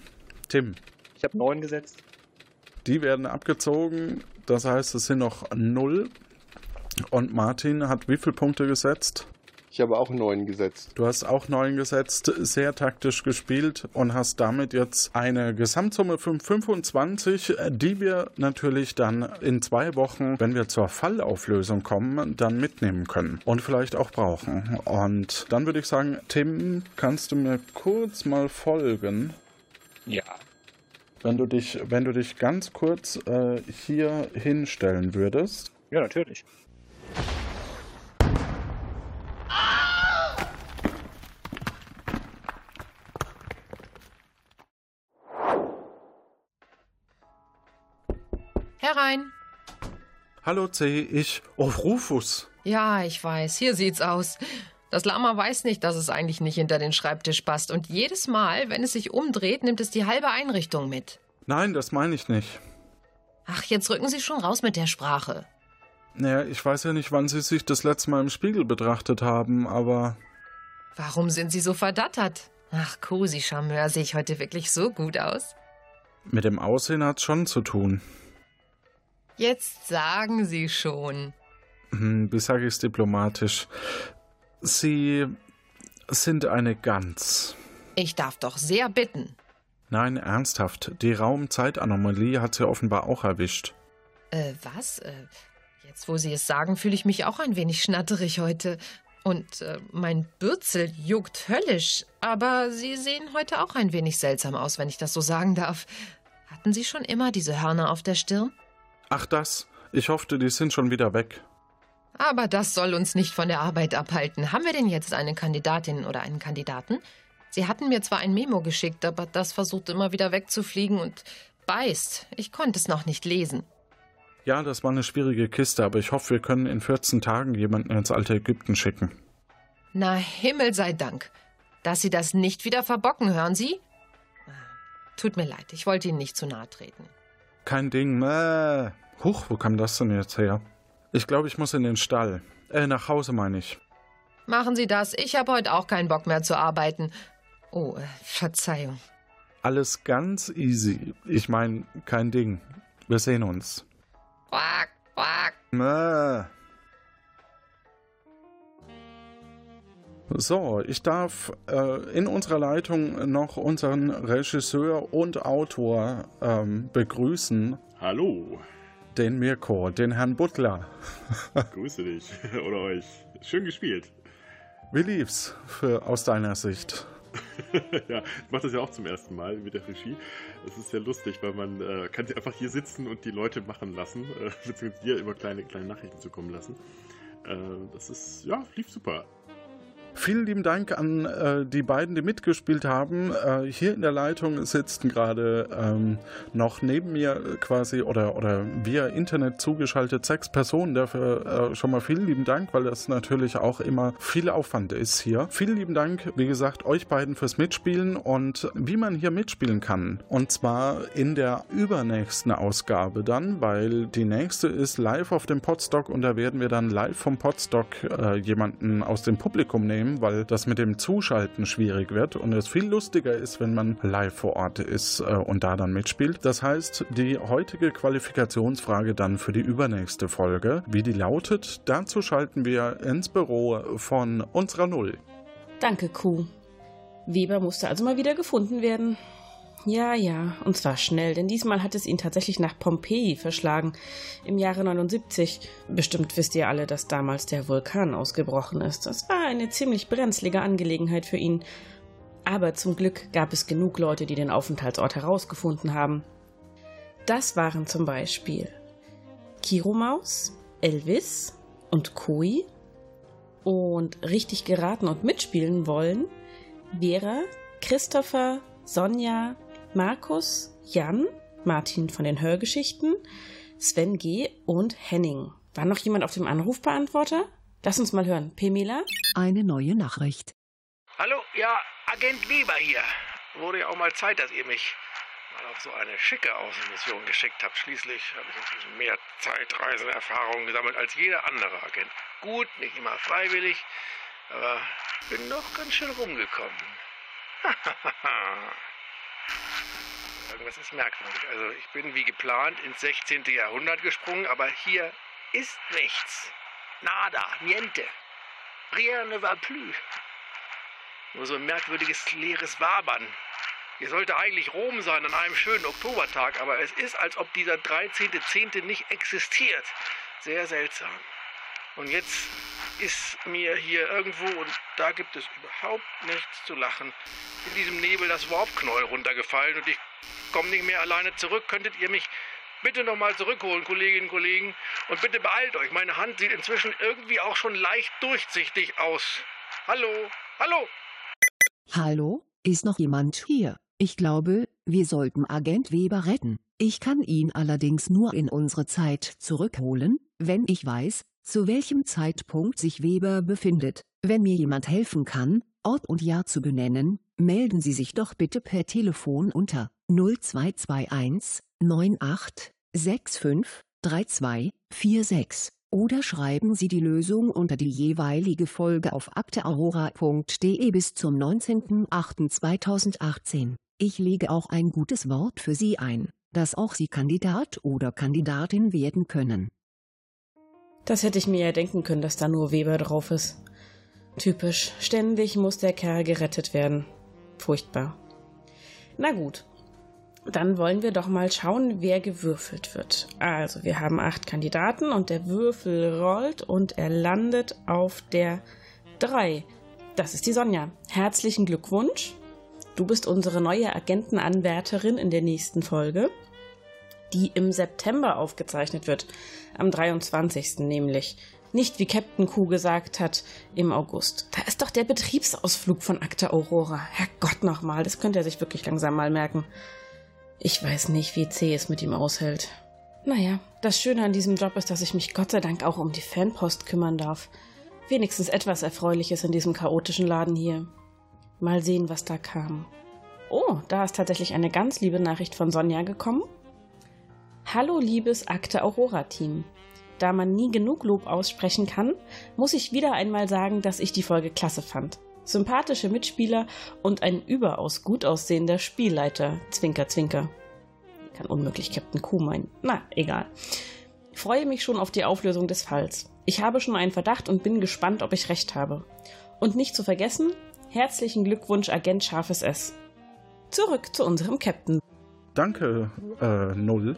B: Tim.
D: Ich habe 9 gesetzt.
B: Die werden abgezogen. Das heißt, es sind noch 0. Und Martin hat wie viele Punkte gesetzt?
E: Ich habe auch 9 gesetzt.
B: Du hast auch 9 gesetzt, sehr taktisch gespielt und hast damit jetzt eine Gesamtsumme von 25, die wir natürlich dann in zwei Wochen, wenn wir zur Fallauflösung kommen, dann mitnehmen können und vielleicht auch brauchen. Und dann würde ich sagen, Tim, kannst du mir kurz mal folgen?
D: Ja.
B: Wenn du dich, wenn du dich ganz kurz äh, hier hinstellen würdest.
D: Ja, natürlich.
C: Herein.
B: Hallo C, ich. Oh, Rufus.
C: Ja, ich weiß. Hier sieht's aus. Das Lama weiß nicht, dass es eigentlich nicht hinter den Schreibtisch passt. Und jedes Mal, wenn es sich umdreht, nimmt es die halbe Einrichtung mit.
B: Nein, das meine ich nicht.
C: Ach, jetzt rücken Sie schon raus mit der Sprache.
B: Naja, ich weiß ja nicht, wann Sie sich das letzte Mal im Spiegel betrachtet haben, aber.
C: Warum sind Sie so verdattert? Ach, Cosi Charmeur, sehe ich heute wirklich so gut aus?
B: Mit dem Aussehen hat's schon zu tun.
C: Jetzt sagen Sie schon.
B: Wie sage ich's diplomatisch? Sie sind eine Gans.
C: Ich darf doch sehr bitten.
B: Nein, ernsthaft. Die Raumzeitanomalie hat sie offenbar auch erwischt.
C: Äh, was? Äh, jetzt, wo Sie es sagen, fühle ich mich auch ein wenig schnatterig heute. Und äh, mein Bürzel juckt höllisch. Aber Sie sehen heute auch ein wenig seltsam aus, wenn ich das so sagen darf. Hatten Sie schon immer diese Hörner auf der Stirn?
B: Ach das. Ich hoffte, die sind schon wieder weg.
C: Aber das soll uns nicht von der Arbeit abhalten. Haben wir denn jetzt eine Kandidatin oder einen Kandidaten? Sie hatten mir zwar ein Memo geschickt, aber das versucht immer wieder wegzufliegen und beißt. Ich konnte es noch nicht lesen.
B: Ja, das war eine schwierige Kiste, aber ich hoffe, wir können in 14 Tagen jemanden ins alte Ägypten schicken.
C: Na, Himmel sei Dank. Dass Sie das nicht wieder verbocken, hören Sie? Tut mir leid, ich wollte Ihnen nicht zu nahe treten.
B: Kein Ding. Äh. Huch, wo kam das denn jetzt her? Ich glaube, ich muss in den Stall. Äh, nach Hause meine ich.
C: Machen Sie das. Ich habe heute auch keinen Bock mehr zu arbeiten. Oh, äh, Verzeihung.
B: Alles ganz easy. Ich meine, kein Ding. Wir sehen uns.
C: Quack, quack.
B: Mäh. So, ich darf äh, in unserer Leitung noch unseren Regisseur und Autor ähm, begrüßen.
K: Hallo.
B: Den Mirko, den Herrn Butler.
K: Grüße dich oder euch. Schön gespielt.
B: Wie lief's für, aus deiner Sicht?
K: ja, ich mache das ja auch zum ersten Mal mit der Regie. Es ist sehr lustig, weil man äh, kann einfach hier sitzen und die Leute machen lassen, äh, beziehungsweise dir immer kleine, kleine Nachrichten zukommen lassen. Äh, das ist, ja, lief super.
B: Vielen lieben Dank an äh, die beiden, die mitgespielt haben. Äh, hier in der Leitung sitzen gerade ähm, noch neben mir quasi oder, oder via Internet zugeschaltet sechs Personen. Dafür äh, schon mal vielen lieben Dank, weil das natürlich auch immer viel Aufwand ist hier. Vielen lieben Dank, wie gesagt, euch beiden fürs Mitspielen und wie man hier mitspielen kann. Und zwar in der übernächsten Ausgabe dann, weil die nächste ist live auf dem Podstock und da werden wir dann live vom Podstock äh, jemanden aus dem Publikum nehmen nehmen, weil das mit dem Zuschalten schwierig wird und es viel lustiger ist, wenn man live vor Ort ist äh, und da dann mitspielt. Das heißt, die heutige Qualifikationsfrage dann für die übernächste Folge, wie die lautet, dazu schalten wir ins Büro von unserer Null.
L: Danke, Kuh. Weber musste also mal wieder gefunden werden. Ja, ja, und zwar schnell, denn diesmal hat es ihn tatsächlich nach Pompeji verschlagen. Im Jahre 79. Bestimmt wisst ihr alle, dass damals der Vulkan ausgebrochen ist. Das war eine ziemlich brenzlige Angelegenheit für ihn. Aber zum Glück gab es genug Leute, die den Aufenthaltsort herausgefunden haben. Das waren zum Beispiel Kiromaus, Elvis und Koi. Und richtig geraten und mitspielen wollen Vera, Christopher, Sonja, Markus, Jan, Martin von den Hörgeschichten, Sven G. und Henning. War noch jemand auf dem Anrufbeantworter? Lass uns mal hören. Pemela?
M: Eine neue Nachricht.
N: Hallo, ja, Agent Weber hier. Wurde ja auch mal Zeit, dass ihr mich mal auf so eine schicke Außenmission geschickt habt. Schließlich habe ich inzwischen mehr Zeitreisenerfahrung gesammelt als jeder andere Agent. Gut, nicht immer freiwillig, aber bin doch ganz schön rumgekommen. Irgendwas ist merkwürdig. Also ich bin wie geplant ins 16. Jahrhundert gesprungen, aber hier ist nichts. Nada, niente. Rien ne va plus. Nur so ein merkwürdiges leeres Wabern. Hier sollte eigentlich Rom sein an einem schönen Oktobertag, aber es ist, als ob dieser 13.10. nicht existiert. Sehr seltsam. Und jetzt ist mir hier irgendwo, und da gibt es überhaupt nichts zu lachen, in diesem Nebel das Warpknäuel runtergefallen und ich komme nicht mehr alleine zurück. Könntet ihr mich bitte nochmal zurückholen, Kolleginnen und Kollegen? Und bitte beeilt euch. Meine Hand sieht inzwischen irgendwie auch schon leicht durchsichtig aus. Hallo? Hallo?
M: Hallo? Ist noch jemand hier? Ich glaube, wir sollten Agent Weber retten. Ich kann ihn allerdings nur in unsere Zeit zurückholen, wenn ich weiß, zu welchem Zeitpunkt sich Weber befindet. Wenn mir jemand helfen kann, Ort und Jahr zu benennen, melden Sie sich doch bitte per Telefon unter 0221 98 65 32 46 oder schreiben Sie die Lösung unter die jeweilige Folge auf akteaurora.de bis zum 19.08.2018. Ich lege auch ein gutes Wort für Sie ein, dass auch Sie Kandidat oder Kandidatin werden können.
L: Das hätte ich mir ja denken können, dass da nur Weber drauf ist. Typisch. Ständig muss der Kerl gerettet werden. Furchtbar. Na gut. Dann wollen wir doch mal schauen, wer gewürfelt wird. Also, wir haben acht Kandidaten und der Würfel rollt und er landet auf der 3. Das ist die Sonja. Herzlichen Glückwunsch. Du bist unsere neue Agentenanwärterin in der nächsten Folge, die im September aufgezeichnet wird. Am 23. nämlich. Nicht wie Captain Q gesagt hat, im August. Da ist doch der Betriebsausflug von Akte Aurora. Herrgott nochmal, das könnte er sich wirklich langsam mal merken. Ich weiß nicht, wie C es mit ihm aushält. Naja, das Schöne an diesem Job ist, dass ich mich Gott sei Dank auch um die Fanpost kümmern darf. Wenigstens etwas Erfreuliches in diesem chaotischen Laden hier. Mal sehen, was da kam. Oh, da ist tatsächlich eine ganz liebe Nachricht von Sonja gekommen. Hallo, liebes Akte Aurora-Team. Da man nie genug Lob aussprechen kann, muss ich wieder einmal sagen, dass ich die Folge klasse fand. Sympathische Mitspieler und ein überaus gut aussehender Spielleiter. Zwinker, zwinker. Kann unmöglich Captain Q meinen. Na, egal. Ich freue mich schon auf die Auflösung des Falls. Ich habe schon einen Verdacht und bin gespannt, ob ich recht habe. Und nicht zu vergessen, herzlichen Glückwunsch, Agent Scharfes S. Zurück zu unserem Captain.
B: Danke, äh, Null.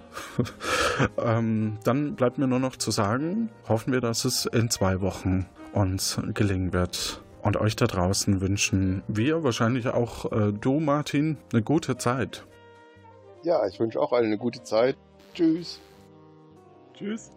B: ähm, dann bleibt mir nur noch zu sagen, hoffen wir, dass es in zwei Wochen uns gelingen wird. Und euch da draußen wünschen wir, wahrscheinlich auch äh, du, Martin, eine gute Zeit.
E: Ja, ich wünsche auch allen eine gute Zeit. Tschüss.
K: Tschüss.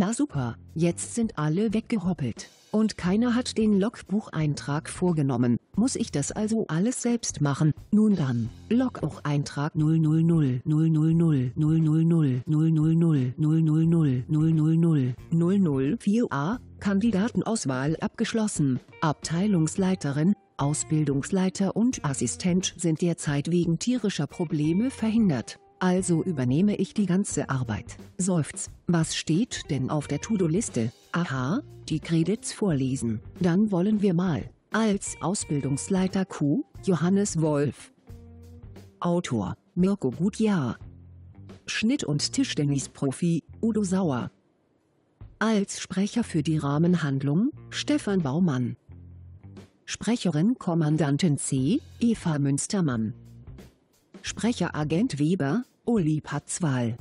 M: Na super, jetzt sind alle weggehoppelt. Und keiner hat den Logbucheintrag vorgenommen. Muss ich das also alles selbst machen? Nun dann, Logbucheintrag 000 000 000 000 000 000 004a, Kandidatenauswahl abgeschlossen. Abteilungsleiterin, Ausbildungsleiter und Assistent sind derzeit wegen tierischer Probleme verhindert. Also übernehme ich die ganze Arbeit. Seufz. Was steht denn auf der To-Do-Liste? Aha, die Credits vorlesen. Dann wollen wir mal. Als Ausbildungsleiter Q, Johannes Wolf. Autor, Mirko Gutjahr. Schnitt- und Tischtennisprofi, Udo Sauer. Als Sprecher für die Rahmenhandlung, Stefan Baumann. Sprecherin Kommandantin C, Eva Münstermann. Sprecher Agent Weber, Uli Patzwal.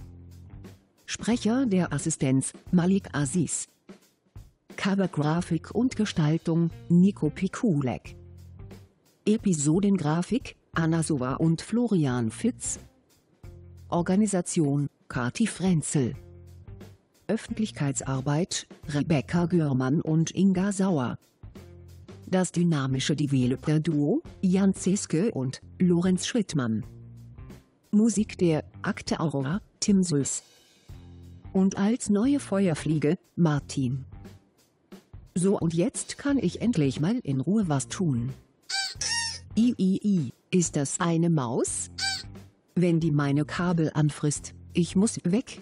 M: Sprecher der Assistenz, Malik Aziz. Covergrafik und Gestaltung, Nico Pikulek. Episodengrafik, Anna Sova und Florian Fitz. Organisation, Kati Frenzel. Öffentlichkeitsarbeit, Rebecca Görmann und Inga Sauer. Das dynamische Developer-Duo, Jan Zeske und Lorenz Schrittmann. Musik der Akte Aurora, Tim Süß. Und als neue Feuerfliege, Martin. So und jetzt kann ich endlich mal in Ruhe was tun. Iii, ist das eine Maus? Wenn die meine Kabel anfrisst, ich muss weg.